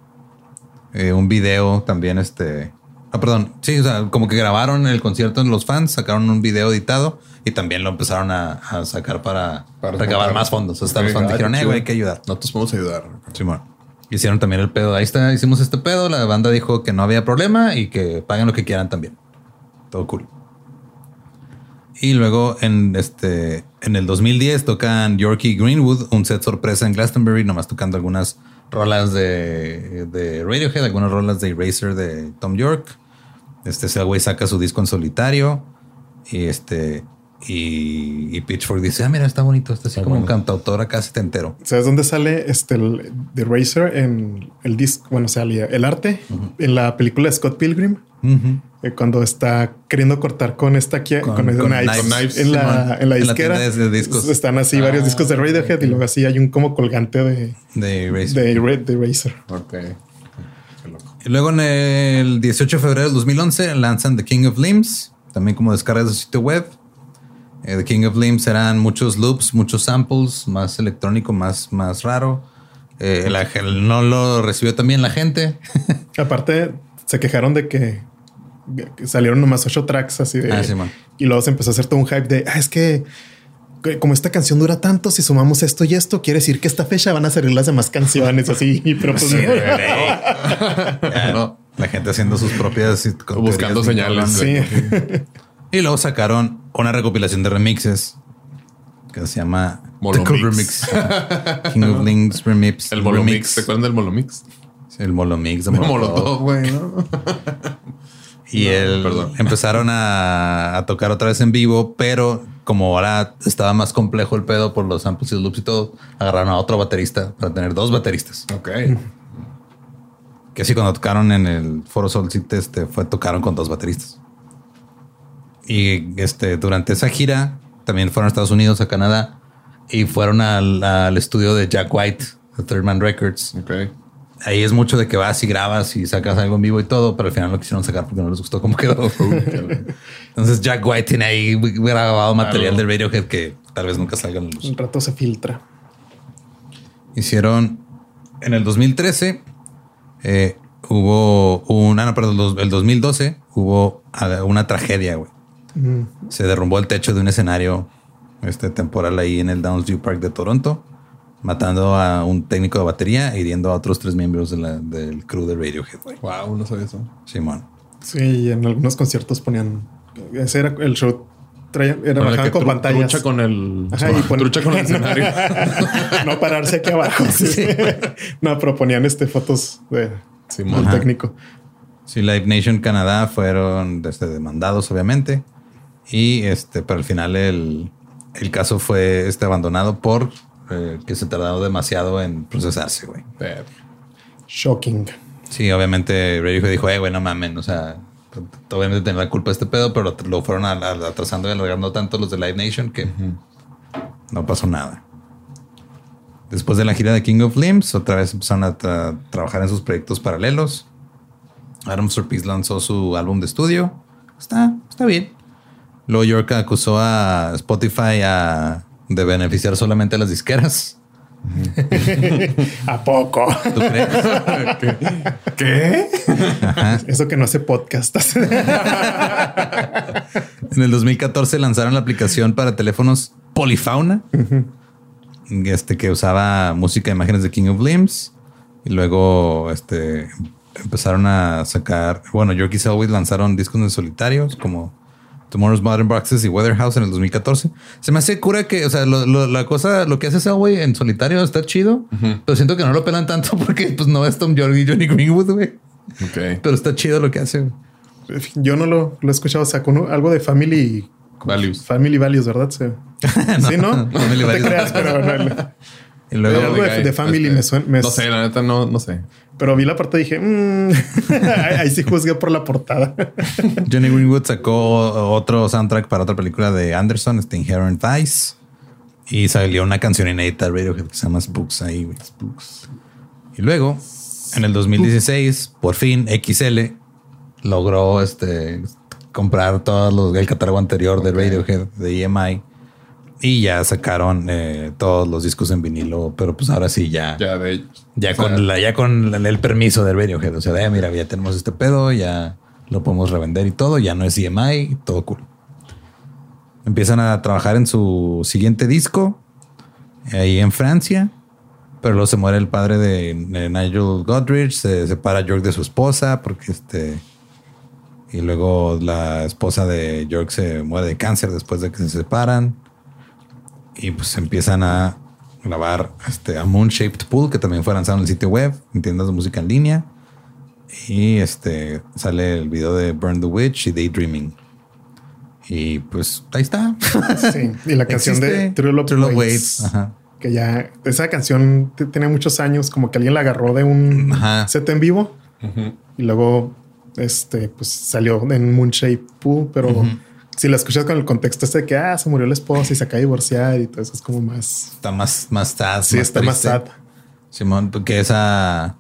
eh, un video también, este... Ah, perdón. Sí, o sea, como que grabaron el concierto en los fans, sacaron un video editado y también lo empezaron a, a sacar para, Para recabar más fondos. Ok, los fans dijeron, eh, güey, hay que ayudar. Nosotros podemos ayudar. Simón. Hicieron también el pedo. Ahí está, hicimos este pedo. La banda dijo que no había problema y que paguen lo que quieran también. Todo cool. Y luego en este en el 2010 tocan Yorkie y Greenwood, un set sorpresa en Glastonbury, nomás tocando algunas rolas de, de Radiohead, algunas rolas de Eraser de Tom York. Este güey saca su disco en solitario y este y, y Pitchfork dice, ah, mira, está bonito, está así como un cantautor acá setentero. ¿Sabes dónde sale este el, The Racer en el disco? Bueno, salía el arte en la película de Scott Pilgrim. Eh, cuando está queriendo cortar con esta aquí, con, Con- el con knives, en, la, en la En la disquera. tienda de discos. Están así varios Ah, discos de Radiohead y luego así hay un como colgante de, De Eraser. de, Red, de Racer. Ok. Qué loco. Y luego en el 18 de febrero del 2011 lanzan The King of Limbs, también como descargas de su sitio web. Eh, The King of Limbs eran muchos loops, muchos samples, más electrónico, más, más raro. Eh, la no lo recibió también la gente. (laughs) Aparte, se quejaron de que salieron nomás ocho tracks así de. Ah, sí, man. y luego se empezó a hacer todo un hype de ah, es que que como esta canción dura tanto, si sumamos esto y esto, quiere decir que esta fecha van a salir las demás canciones así. (laughs) Y pero pues, no. (laughs) No, la gente haciendo sus propias Buscando señales. Sí. Y luego sacaron una recopilación de remixes que se llama Molomix. The Cover Mix. King of Limbs Remix. El Molomix. ¿Se acuerdan del Molomix? El Molomix de (laughs) Molotov. Molotov, güey, ¿no? Y No, perdón. (laughs) empezaron a, a tocar otra vez en vivo, pero como ahora estaba más complejo el pedo por los samples y los loops y todo, agarraron a otro baterista para tener dos bateristas. Ok. Que así cuando tocaron en el Foro Sol City, este, fue, tocaron con dos bateristas. Y este, durante esa gira también fueron a Estados Unidos, a Canadá, y fueron al, al estudio de Jack White, de Third Man Records. Ok. Ahí es mucho de que vas y grabas y sacas algo en vivo y todo, pero al final lo quisieron sacar porque no les gustó cómo quedó. (laughs) Entonces Jack White tiene ahí grabado material de Radiohead que tal vez nunca salga la luz. Un rato se filtra. Hicieron en el 2013 eh, hubo un, ah, no, perdón, el 2012 hubo una tragedia, güey. Se derrumbó el techo de un escenario este temporal ahí en el Downsview Park de Toronto, matando a un técnico de batería, hiriendo a otros tres miembros de la- del crew de Radiohead, güey. Wow, no sabía eso. Simón. Sí, y en algunos conciertos ponían. Ese era el show. Traía, era bajaban que con tru- pantallas. Trucha con el. Ajá, y pon- trucha con el escenario. (laughs) no pararse aquí abajo. sí. no, pero ponían este fotos de, Simón. del técnico. Sí, Live Nation Canadá fueron este, demandados, obviamente. Y este, pero al final el, el caso fue este, abandonado por eh, que se tardó demasiado en procesarse, güey. Pero, Shocking. Sí, obviamente Radiohead dijo, eh, güey, no mamen, o sea, obviamente tendrá culpa de este pedo, pero lo fueron atrasando y alargando tanto los de Live Nation que no pasó nada. Después de la gira de King of Limbs, otra vez empezaron a tra- trabajar en sus proyectos paralelos. Adam Surpice lanzó su álbum de estudio. Está, está bien. Luego York acusó a Spotify a- de beneficiar solamente a las disqueras. (laughs) ¿A poco? ¿Tú crees? (laughs) ¿Qué? Eso que no hace podcast. En el 2014 lanzaron la aplicación para teléfonos Polyfauna, este que usaba música e imágenes de King of Limbs. Y luego este, empezaron a sacar, bueno, York y Selwyn lanzaron discos en solitarios como Tomorrow's Modern Boxes y Weather House en el 2014. Se me hace cura que, o sea, lo- lo- la cosa, lo que hace Selwyn en solitario está chido, pero siento que no lo pelan tanto (laughs) porque pues no es Tom York y Johnny Greenwood, güey. Ok. Pero está chido lo que hace. güey. Yo no lo, lo he escuchado. Sacó uno- algo de Family Values. Family Values, ¿verdad? Sí, (laughs) Sí, ¿no? Family no te Values. creas, pero, no, (laughs) Y luego, Algo de- de Family me suena- me- No sé, la neta no, no sé. pero vi la parte y dije, mm, (laughs) ahí sí juzgué por la portada. (laughs) Johnny Greenwood sacó otro soundtrack para otra película de Anderson, este Inherent Vice. Y salió una canción inédita de Radiohead que se llama Spooks ahí. Spooks. Y luego, en el 2016, por fin XL logró este comprar todo los, el catálogo anterior de Radiohead de EMI. Y ya sacaron eh, todos los discos en vinilo, pero pues ahora sí ya, ya, Ya de ellos. con la, ya con el permiso de Radiohead. O sea, de, "Ah, mira, ya tenemos este pedo, ya lo podemos revender y todo, ya no es EMI, todo cool. Empiezan a trabajar en su siguiente disco ahí en Francia, pero luego se muere el padre de, de Nigel Godrich, se separa York de su esposa porque este y luego la esposa de York se muere de cáncer después de que se separan y pues empiezan a grabar este a Moon Shaped Pool que también fue lanzado en el sitio web, en tiendas de música en línea y este sale el video de Burn the Witch y Daydreaming. Y pues ahí está. (laughs) Sí, y la canción de True Love, True Love Waits, Waits, ajá. que ya esa canción tiene muchos años, como que alguien la agarró de un Ajá. set en vivo y luego este pues salió en Moonshape Pool, pero si la escuchas con el contexto este de que ah, se murió la esposa y se acaba de divorciar y todo eso es como más Está más, más sad. sí, está más sad. Simón, porque esa,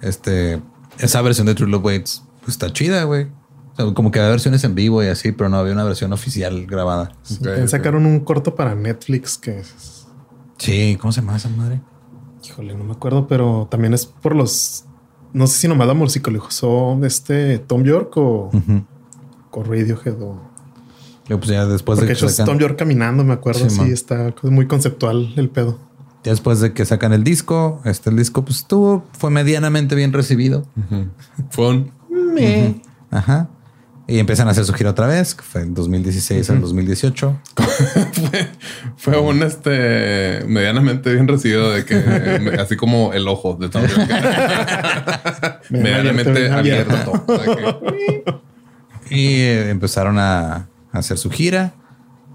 este, esa versión de True Love Waits pues, está chida, güey. O sea, como que había versiones en vivo y así, pero no había una versión oficial grabada. Sí, sacaron un corto para Netflix que es- Sí, ¿cómo se llama esa madre? híjole, no me acuerdo, pero también es por los no sé si nomás la musicalizó este Tom York o, Ujú. o Radiohead o Luego, pues ya después Porque de de hecho que sacan, Tom York caminando, me acuerdo. Sí, Sí, está muy conceptual el pedo. ya después de que sacan el disco, este el disco pues estuvo, fue medianamente bien recibido. Fue un Ajá. Y empiezan a hacer su gira otra vez, que fue en 2016 al 2018. (laughs) Fue un este medianamente bien recibido de que me- así como el ojo de Tom York. (laughs) medianamente abierto. O sea que- Y eh, empezaron a, a hacer su gira.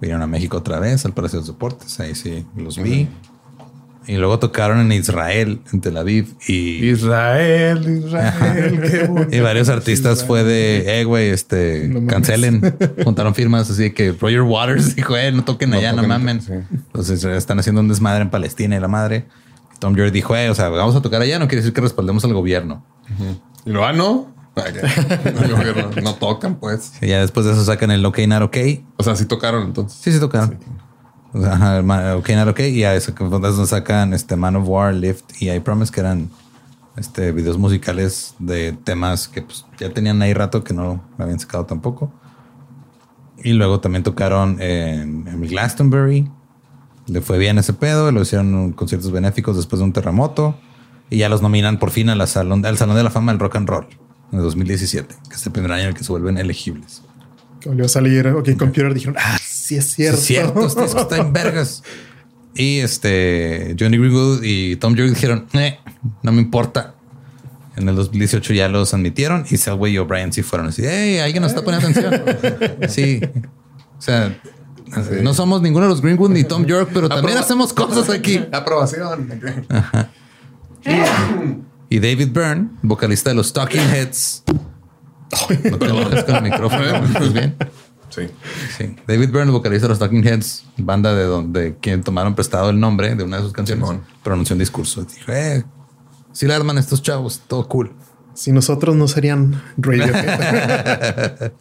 Vinieron a México otra vez, al Palacio de los Deportes. Ahí sí los vi. Y luego tocaron en Israel, en Tel Aviv. Y, Israel, Israel, qué (laughs) bonito. y varios artistas fue de, eh, güey, este, No cancelen. (laughs) Juntaron firmas así que Roger Waters (laughs) dijo, eh, no toquen No allá, no, toquen, mamen. sí. Entonces eh, están haciendo un desmadre en Palestina y la madre. Tom York dijo, eh, o sea, vamos a tocar allá, no quiere decir que respaldemos al gobierno. Y lo ah, no. No, tocan, pues. Y ya después de eso sacan el OK Not OK. O sea, sí tocaron entonces. Sí, sí tocaron. O sea, ajá, el ma- OK Not OK. Y a eso sacan este Man of War, Lift y I Promise, que eran este videos musicales de temas que pues, ya tenían ahí rato que no habían sacado tampoco. Y luego también tocaron en, en Glastonbury. Le fue bien ese pedo. Lo hicieron conciertos benéficos después de un terremoto. Y ya los nominan por fin a la salón, al Salón de la Fama del Rock and Roll en el 2017, que es el primer año en el que se vuelven elegibles. Que volvió a salir OK Computer. Dijeron, ah, sí es cierto. Es cierto, este disco está en vergas. Y este Johnny Greenwood y Tom York dijeron, "Eh, no me importa. En el 2018 ya los admitieron y Selway y O'Brien sí fueron así, hey, alguien nos está poniendo atención. (laughs) Sí. O sea, no somos ninguno de los Greenwood ni Tom York, pero también Aproba- hacemos cosas aquí. (laughs) Aprobación. Y David Byrne, vocalista de los Talking Heads. (laughs) No te enojes con el micrófono. (laughs) ¿Estás bien? Sí. Sí. David Byrne, vocalista de los Talking Heads, banda de donde quien tomaron prestado el nombre de una de sus canciones, Simón. pronunció un discurso. Dijo, eh, si la arman estos chavos, todo cool. Si nosotros no serían Radiohead.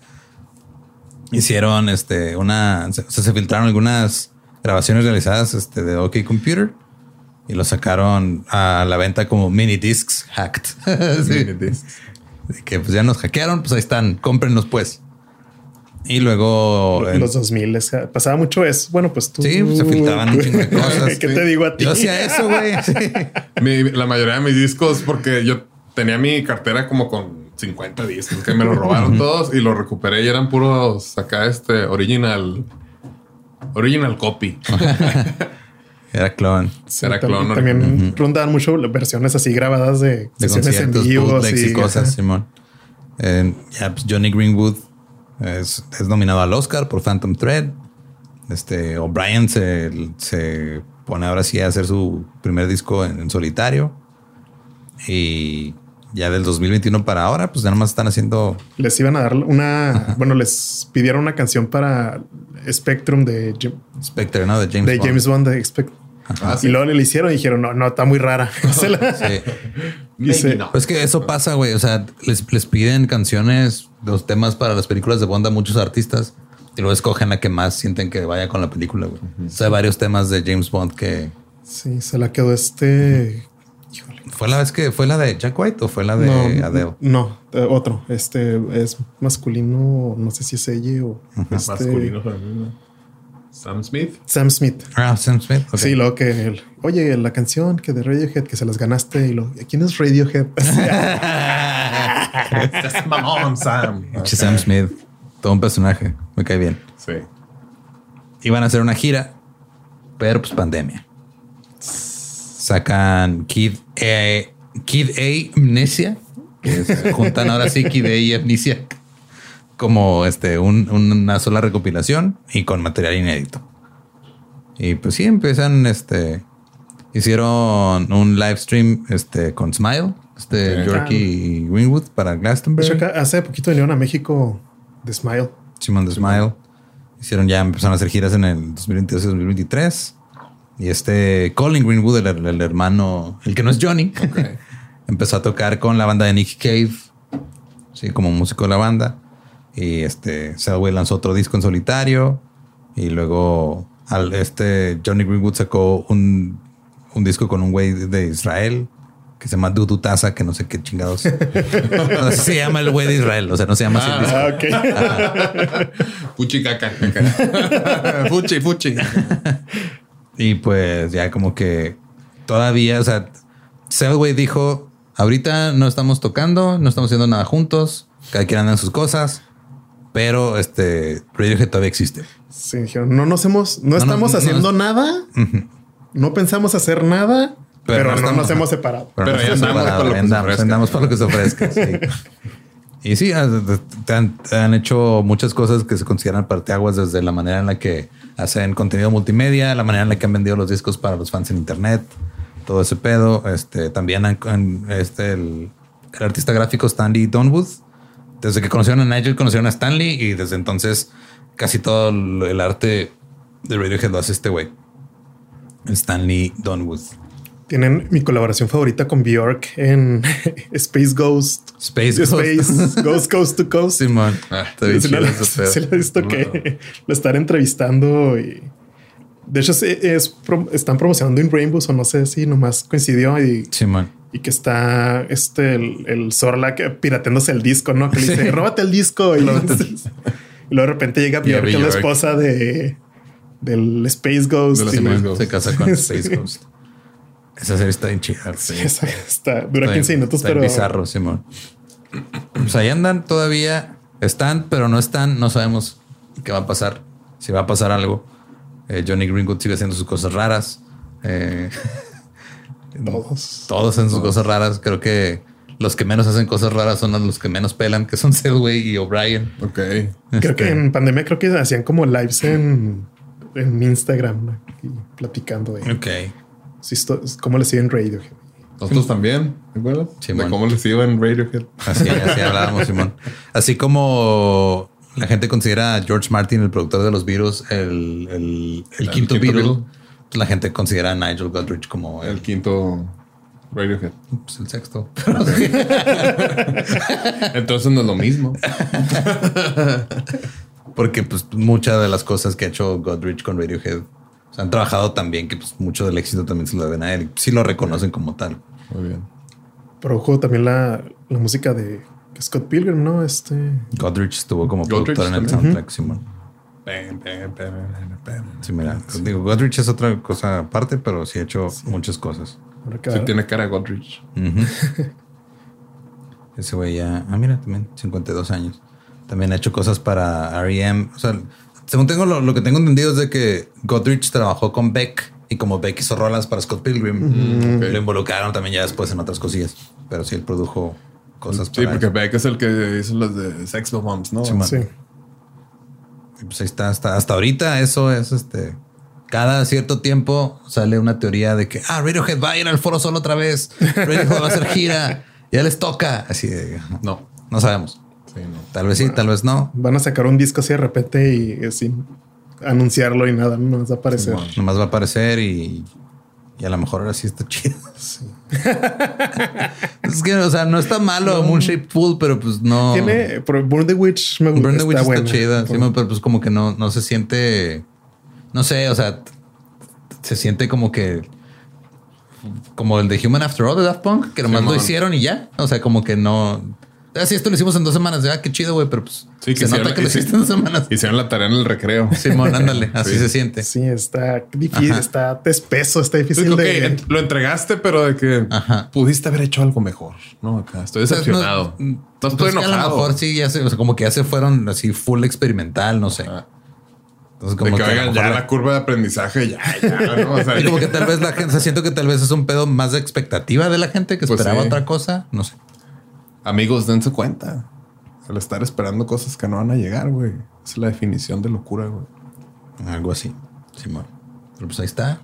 (laughs) Hicieron este una, se, o sea, se filtraron algunas grabaciones realizadas este, de OK Computer y lo sacaron a la venta como mini discs hacked. (laughs) Sí. De que pues ya nos hackearon, pues ahí están, cómprenlos pues. Y luego en- Los 2000 es- pasaba mucho eso. Bueno, pues tú. Sí, se filtraban un chingo de (laughs) cosas. ¿Qué te digo a ti? yo hacía eso, güey. (laughs) Sí. La mayoría de mis discos, porque yo tenía mi cartera como con 50 discos que me los robaron todos y los recuperé y eran puros acá este original, original copy. Era clon. Sí, Era tam- clon También rondaban mucho versiones así grabadas de, de sesiones en vivo. y cosas, ajá. Simón. Eh, ya, pues Johnny Greenwood es, es nominado al Oscar por Phantom Thread. Este O'Brien se, se pone ahora sí a hacer su primer disco en, en solitario. Y ya del 2021 para ahora, pues nada más están haciendo. Les iban a dar una. Bueno, les pidieron una canción para Spectrum de, Jam- Spectre, ¿no? De James de Bond. James Bond. De Spec- Ah, Y luego le hicieron y dijeron, no, no, está muy rara. (laughs) Sí. No. Pues que eso pasa, güey. O sea, les, les piden canciones, los temas para las películas de Bond a muchos artistas y luego escogen la que más sienten que vaya con la película, güey. O sea, hay varios temas de James Bond que Sí, se la quedó este. Fue la vez que fue la de Jack White o fue la de no, Adele. no, eh, otro. Este es masculino. No sé si es ella o este, Masculino femenino. Sam Smith. Sam Smith. Ah, Sam Smith. Sí, luego que el- oye, la canción que de Radiohead que se las ganaste y lo ¿quién es Radiohead? (laughs) (laughs) Estás mamón, Sam. Pinche Sam Smith, todo un personaje, me cae bien. Sí. Iban a hacer una gira, pero pues pandemia. Sacan Kid A, Kid A Amnesia, que se juntan ahora sí Kid A y Amnesia como este un- una sola recopilación y con material inédito. Y pues sí, empiezan este hicieron un live stream este con Smile, este Ok. Yorkie y Greenwood para De Glastonbury. hecho, hace poquito vinieron a México de Smile. Simon the Smile. Hicieron ya, empezaron a hacer giras en el 2022 y 2023. Y este Colin Greenwood, el, el hermano, el que no es Johnny, (laughs) empezó a tocar con la banda de Nick Cave, sí, como músico de la banda. Y este Selway lanzó otro disco en solitario. Y luego al, este Johnny Greenwood sacó un, un disco con un güey de Israel que se llama Dudu Taza, que no sé qué chingados. (laughs) No, se llama el güey de Israel, o sea, no se llama así. Ah, ok. Fuchi caca. (laughs) caca. fuchi, fuchi. Y pues ya como que todavía, o sea, Selway dijo, ahorita no estamos tocando, no estamos haciendo nada juntos, cada quien anda en sus cosas, pero este Radiohead todavía existe. Sí, dijeron, no nos hemos, no, no, estamos no, haciendo no. (laughs) nada, no pensamos hacer nada, Pero pero, no no, estamos- nos hemos (laughs) separado. Pero ahí estamos andamos separados, para lo que se andamos, andamos para lo que se ofrezca. (laughs) sí. Y sí, ah, te han, te han hecho muchas cosas que se consideran parteaguas desde la manera en la que hacen contenido multimedia, la manera en la que han vendido los discos para los fans en internet, todo ese pedo. Este también este el, el artista gráfico Stanley Donwood. Desde que conocieron a Nigel, conocieron a Stanley y desde entonces casi todo el el arte de Radiohead lo hace este güey. Stanley Donwood. Tienen mi colaboración favorita con Bjork en (laughs) Space Ghost. Space Ghost. Space (laughs) Ghost Coast to Coast. Simón. Sí, lo- ese pedo. sí lo he visto que lo están entrevistando y de hecho sí, es, están promocionando en Rainbows o no sé si nomás coincidió y, Simón. y que está este el, el Zorlak pirateándose el disco, ¿no? Que le dice, Sí. róbate el disco (laughs) y, entonces- y luego de repente llega Bjork, que es la esposa de del Space Ghost. De la y- Space Ghost. Se casa con Sí. Space Ghost. Esa serie está bien chida. Sí, esa- está, dura Está 15 bien- minutos, está pero bizarro, Simón. Pues ahí andan todavía. Están, pero no están. No sabemos qué va a pasar. Si va a pasar algo. Eh, Johnny Greenwood sigue haciendo sus cosas raras. Eh, (laughs) todos. todos hacen sus cosas raras. Creo que los que menos hacen cosas raras son los que menos pelan, que son (laughs) Selway y O'Brien. Ok. Creo que Este, en pandemia creo que hacían como lives en, en Instagram ¿no? y platicando de Ok. Si esto- cómo les siguen radio. Nosotros también, ¿te acuerdas? Simón. De cómo les iba en Radiohead. Así, así hablábamos, Simón. Así como la gente considera a George Martin, el productor de los Beatles, el, el, el El quinto quinto Beatle. Beatle. La gente considera a Nigel Godrich como el, El quinto Radiohead. pues, el sexto. Entonces no es lo mismo. Porque pues muchas de las cosas que ha hecho Godrich con Radiohead sea, han trabajado tan bien que pues mucho del éxito también se lo deben a él. Sí lo reconocen como tal. Muy bien. Produjo también la, la música de Scott Pilgrim, ¿no? Este. Godrich estuvo como Godrich productor en el también. soundtrack, Simón. Sí, mira, digo, Godrich es otra cosa aparte, pero sí ha hecho muchas cosas. Sí, tiene cara Godrich. Ujú. (laughs) Ese güey ya, ah, mira, también 52 años. También ha hecho cosas para REM. O sea, según tengo lo, lo que tengo entendido es de que Godrich trabajó con Beck y como Beck hizo rolas para Scott Pilgrim, lo involucraron también ya después en otras cosillas. Pero sí, él produjo cosas Sí, para porque. Beck es el que hizo las de Sex Bombs, ¿no? Sí, man. Sí. Y Pues ahí está, hasta, hasta ahorita eso es este. Cada cierto tiempo sale una teoría de que ah, Radiohead va a ir al foro solo otra vez. Radiohead va a hacer gira. Ya les toca. Así de No. no sabemos. Sí, no. Tal vez sí, tal vez no. Van a sacar un disco así de repente y eh, sin anunciarlo y nada, no nos va a aparecer. Simón. Nomás va a aparecer y, y a lo mejor ahora sí está (laughs) chido. (laughs) es que, o sea, no está malo Moon Shaped Pool, pero pues no. Tiene, pero Burn the Witch me gusta. Burn the Witch está, buena. chida, sí, pero pues como que no, no se siente. No sé, o sea, se siente como que. Como el de Human After All de Daft Punk, que nomás lo Simón. hicieron y ya. O sea, como que no. Así esto lo hicimos en dos semanas. Ah, qué chido, güey, pero pues Sí, que se nota que lo hici- hiciste en dos semanas. Hicieron la tarea en el recreo. Simón, ándale, así Sí. se siente. Sí, está difícil, Ajá. está espeso, está difícil Sí, ok, de. lo entregaste, pero de que Ajá. pudiste haber hecho algo mejor. No, acá estoy sea, decepcionado. no- no, pues estoy que A lo enojado. mejor sí, ya se, o sea, como que ya se fueron así full experimental, no sé. Ah. Entonces, De como que, que, oigan, ya la- la curva de aprendizaje, ya, ya. ¿no? O sea, (laughs) Y como que tal vez la gente, o sea, siento que tal vez es un pedo más de expectativa de la gente que Pues esperaba sí. otra cosa. No sé. Amigos, dense cuenta. El estar esperando cosas que no van a llegar, güey. Es la definición de locura, güey. Algo así. Simón. Pero pues ahí está.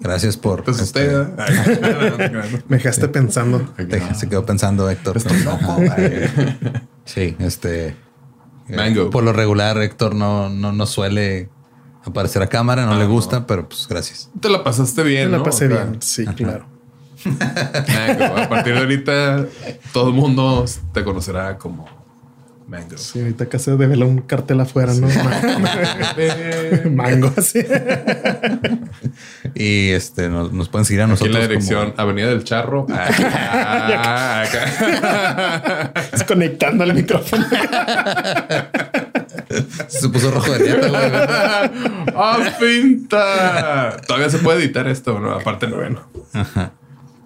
Gracias por. Te asusté, este, ¿eh? No, no. Me dejaste pensando. te- se quedó pensando Héctor. Loco. Sí, este. eh, Mango. por lo regular, Héctor no, no, no suele aparecer a cámara, no Ah, le no. gusta, pero pues gracias. Te la pasaste bien, Me la ¿no? pasé bien. Sí, claro. Mango. A partir de ahorita, todo el mundo te conocerá como Mango. Sí, ahorita que se devela un cartel afuera, ¿no? (laughs) Mango así. Y este nos, nos pueden seguir a Aquí nosotros. en la como- dirección Avenida del Charro. Ah, (laughs) acá. Desconectando el micrófono. Se puso rojo de riata, güey. (laughs) ¡Ah, pinta! Todavía se puede editar esto, ¿no? Aparte, no, bueno. Edita.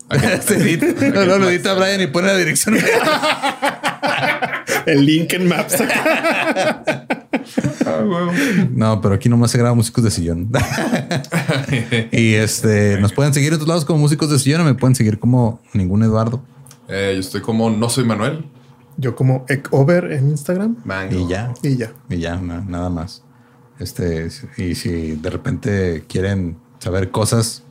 (laughs) No, no, lo edita Brian y pone la dirección. (laughs) El link en Maps. (laughs) Ah. No, pero aquí nomás se graba músicos de sillón. y este nos pueden seguir en otros lados como músicos de sillón o me pueden seguir como ningún Eduardo. Eh, yo estoy como no soy Manuel. Yo como Ecover en Instagram Mango. Y ya. y ya. Y ya, na- nada más. Este, y si de repente quieren saber cosas,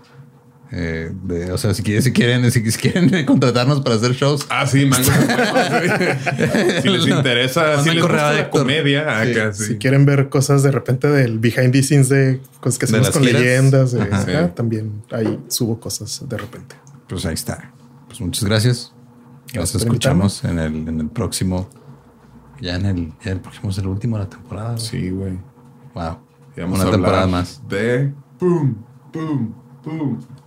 eh, de- o sea, si quieren, si quieren, si, (laughs) quieren contratarnos para hacer shows, Ah, sí, Mango. (laughs) si les interesa, si les gusta la comedia, acá sí. Si quieren ver cosas de repente del behind the scenes de cosas que hacemos con giras. leyendas, de- Ajá. ajá, Sí. también ahí subo cosas de repente. pues ahí está. Pues muchas gracias. Nos escuchamos en el, en el próximo. Ya en el, ya el próximo es el último de la temporada. güey. Sí, güey. Wow. Una a temporada más. De boom, boom, boom,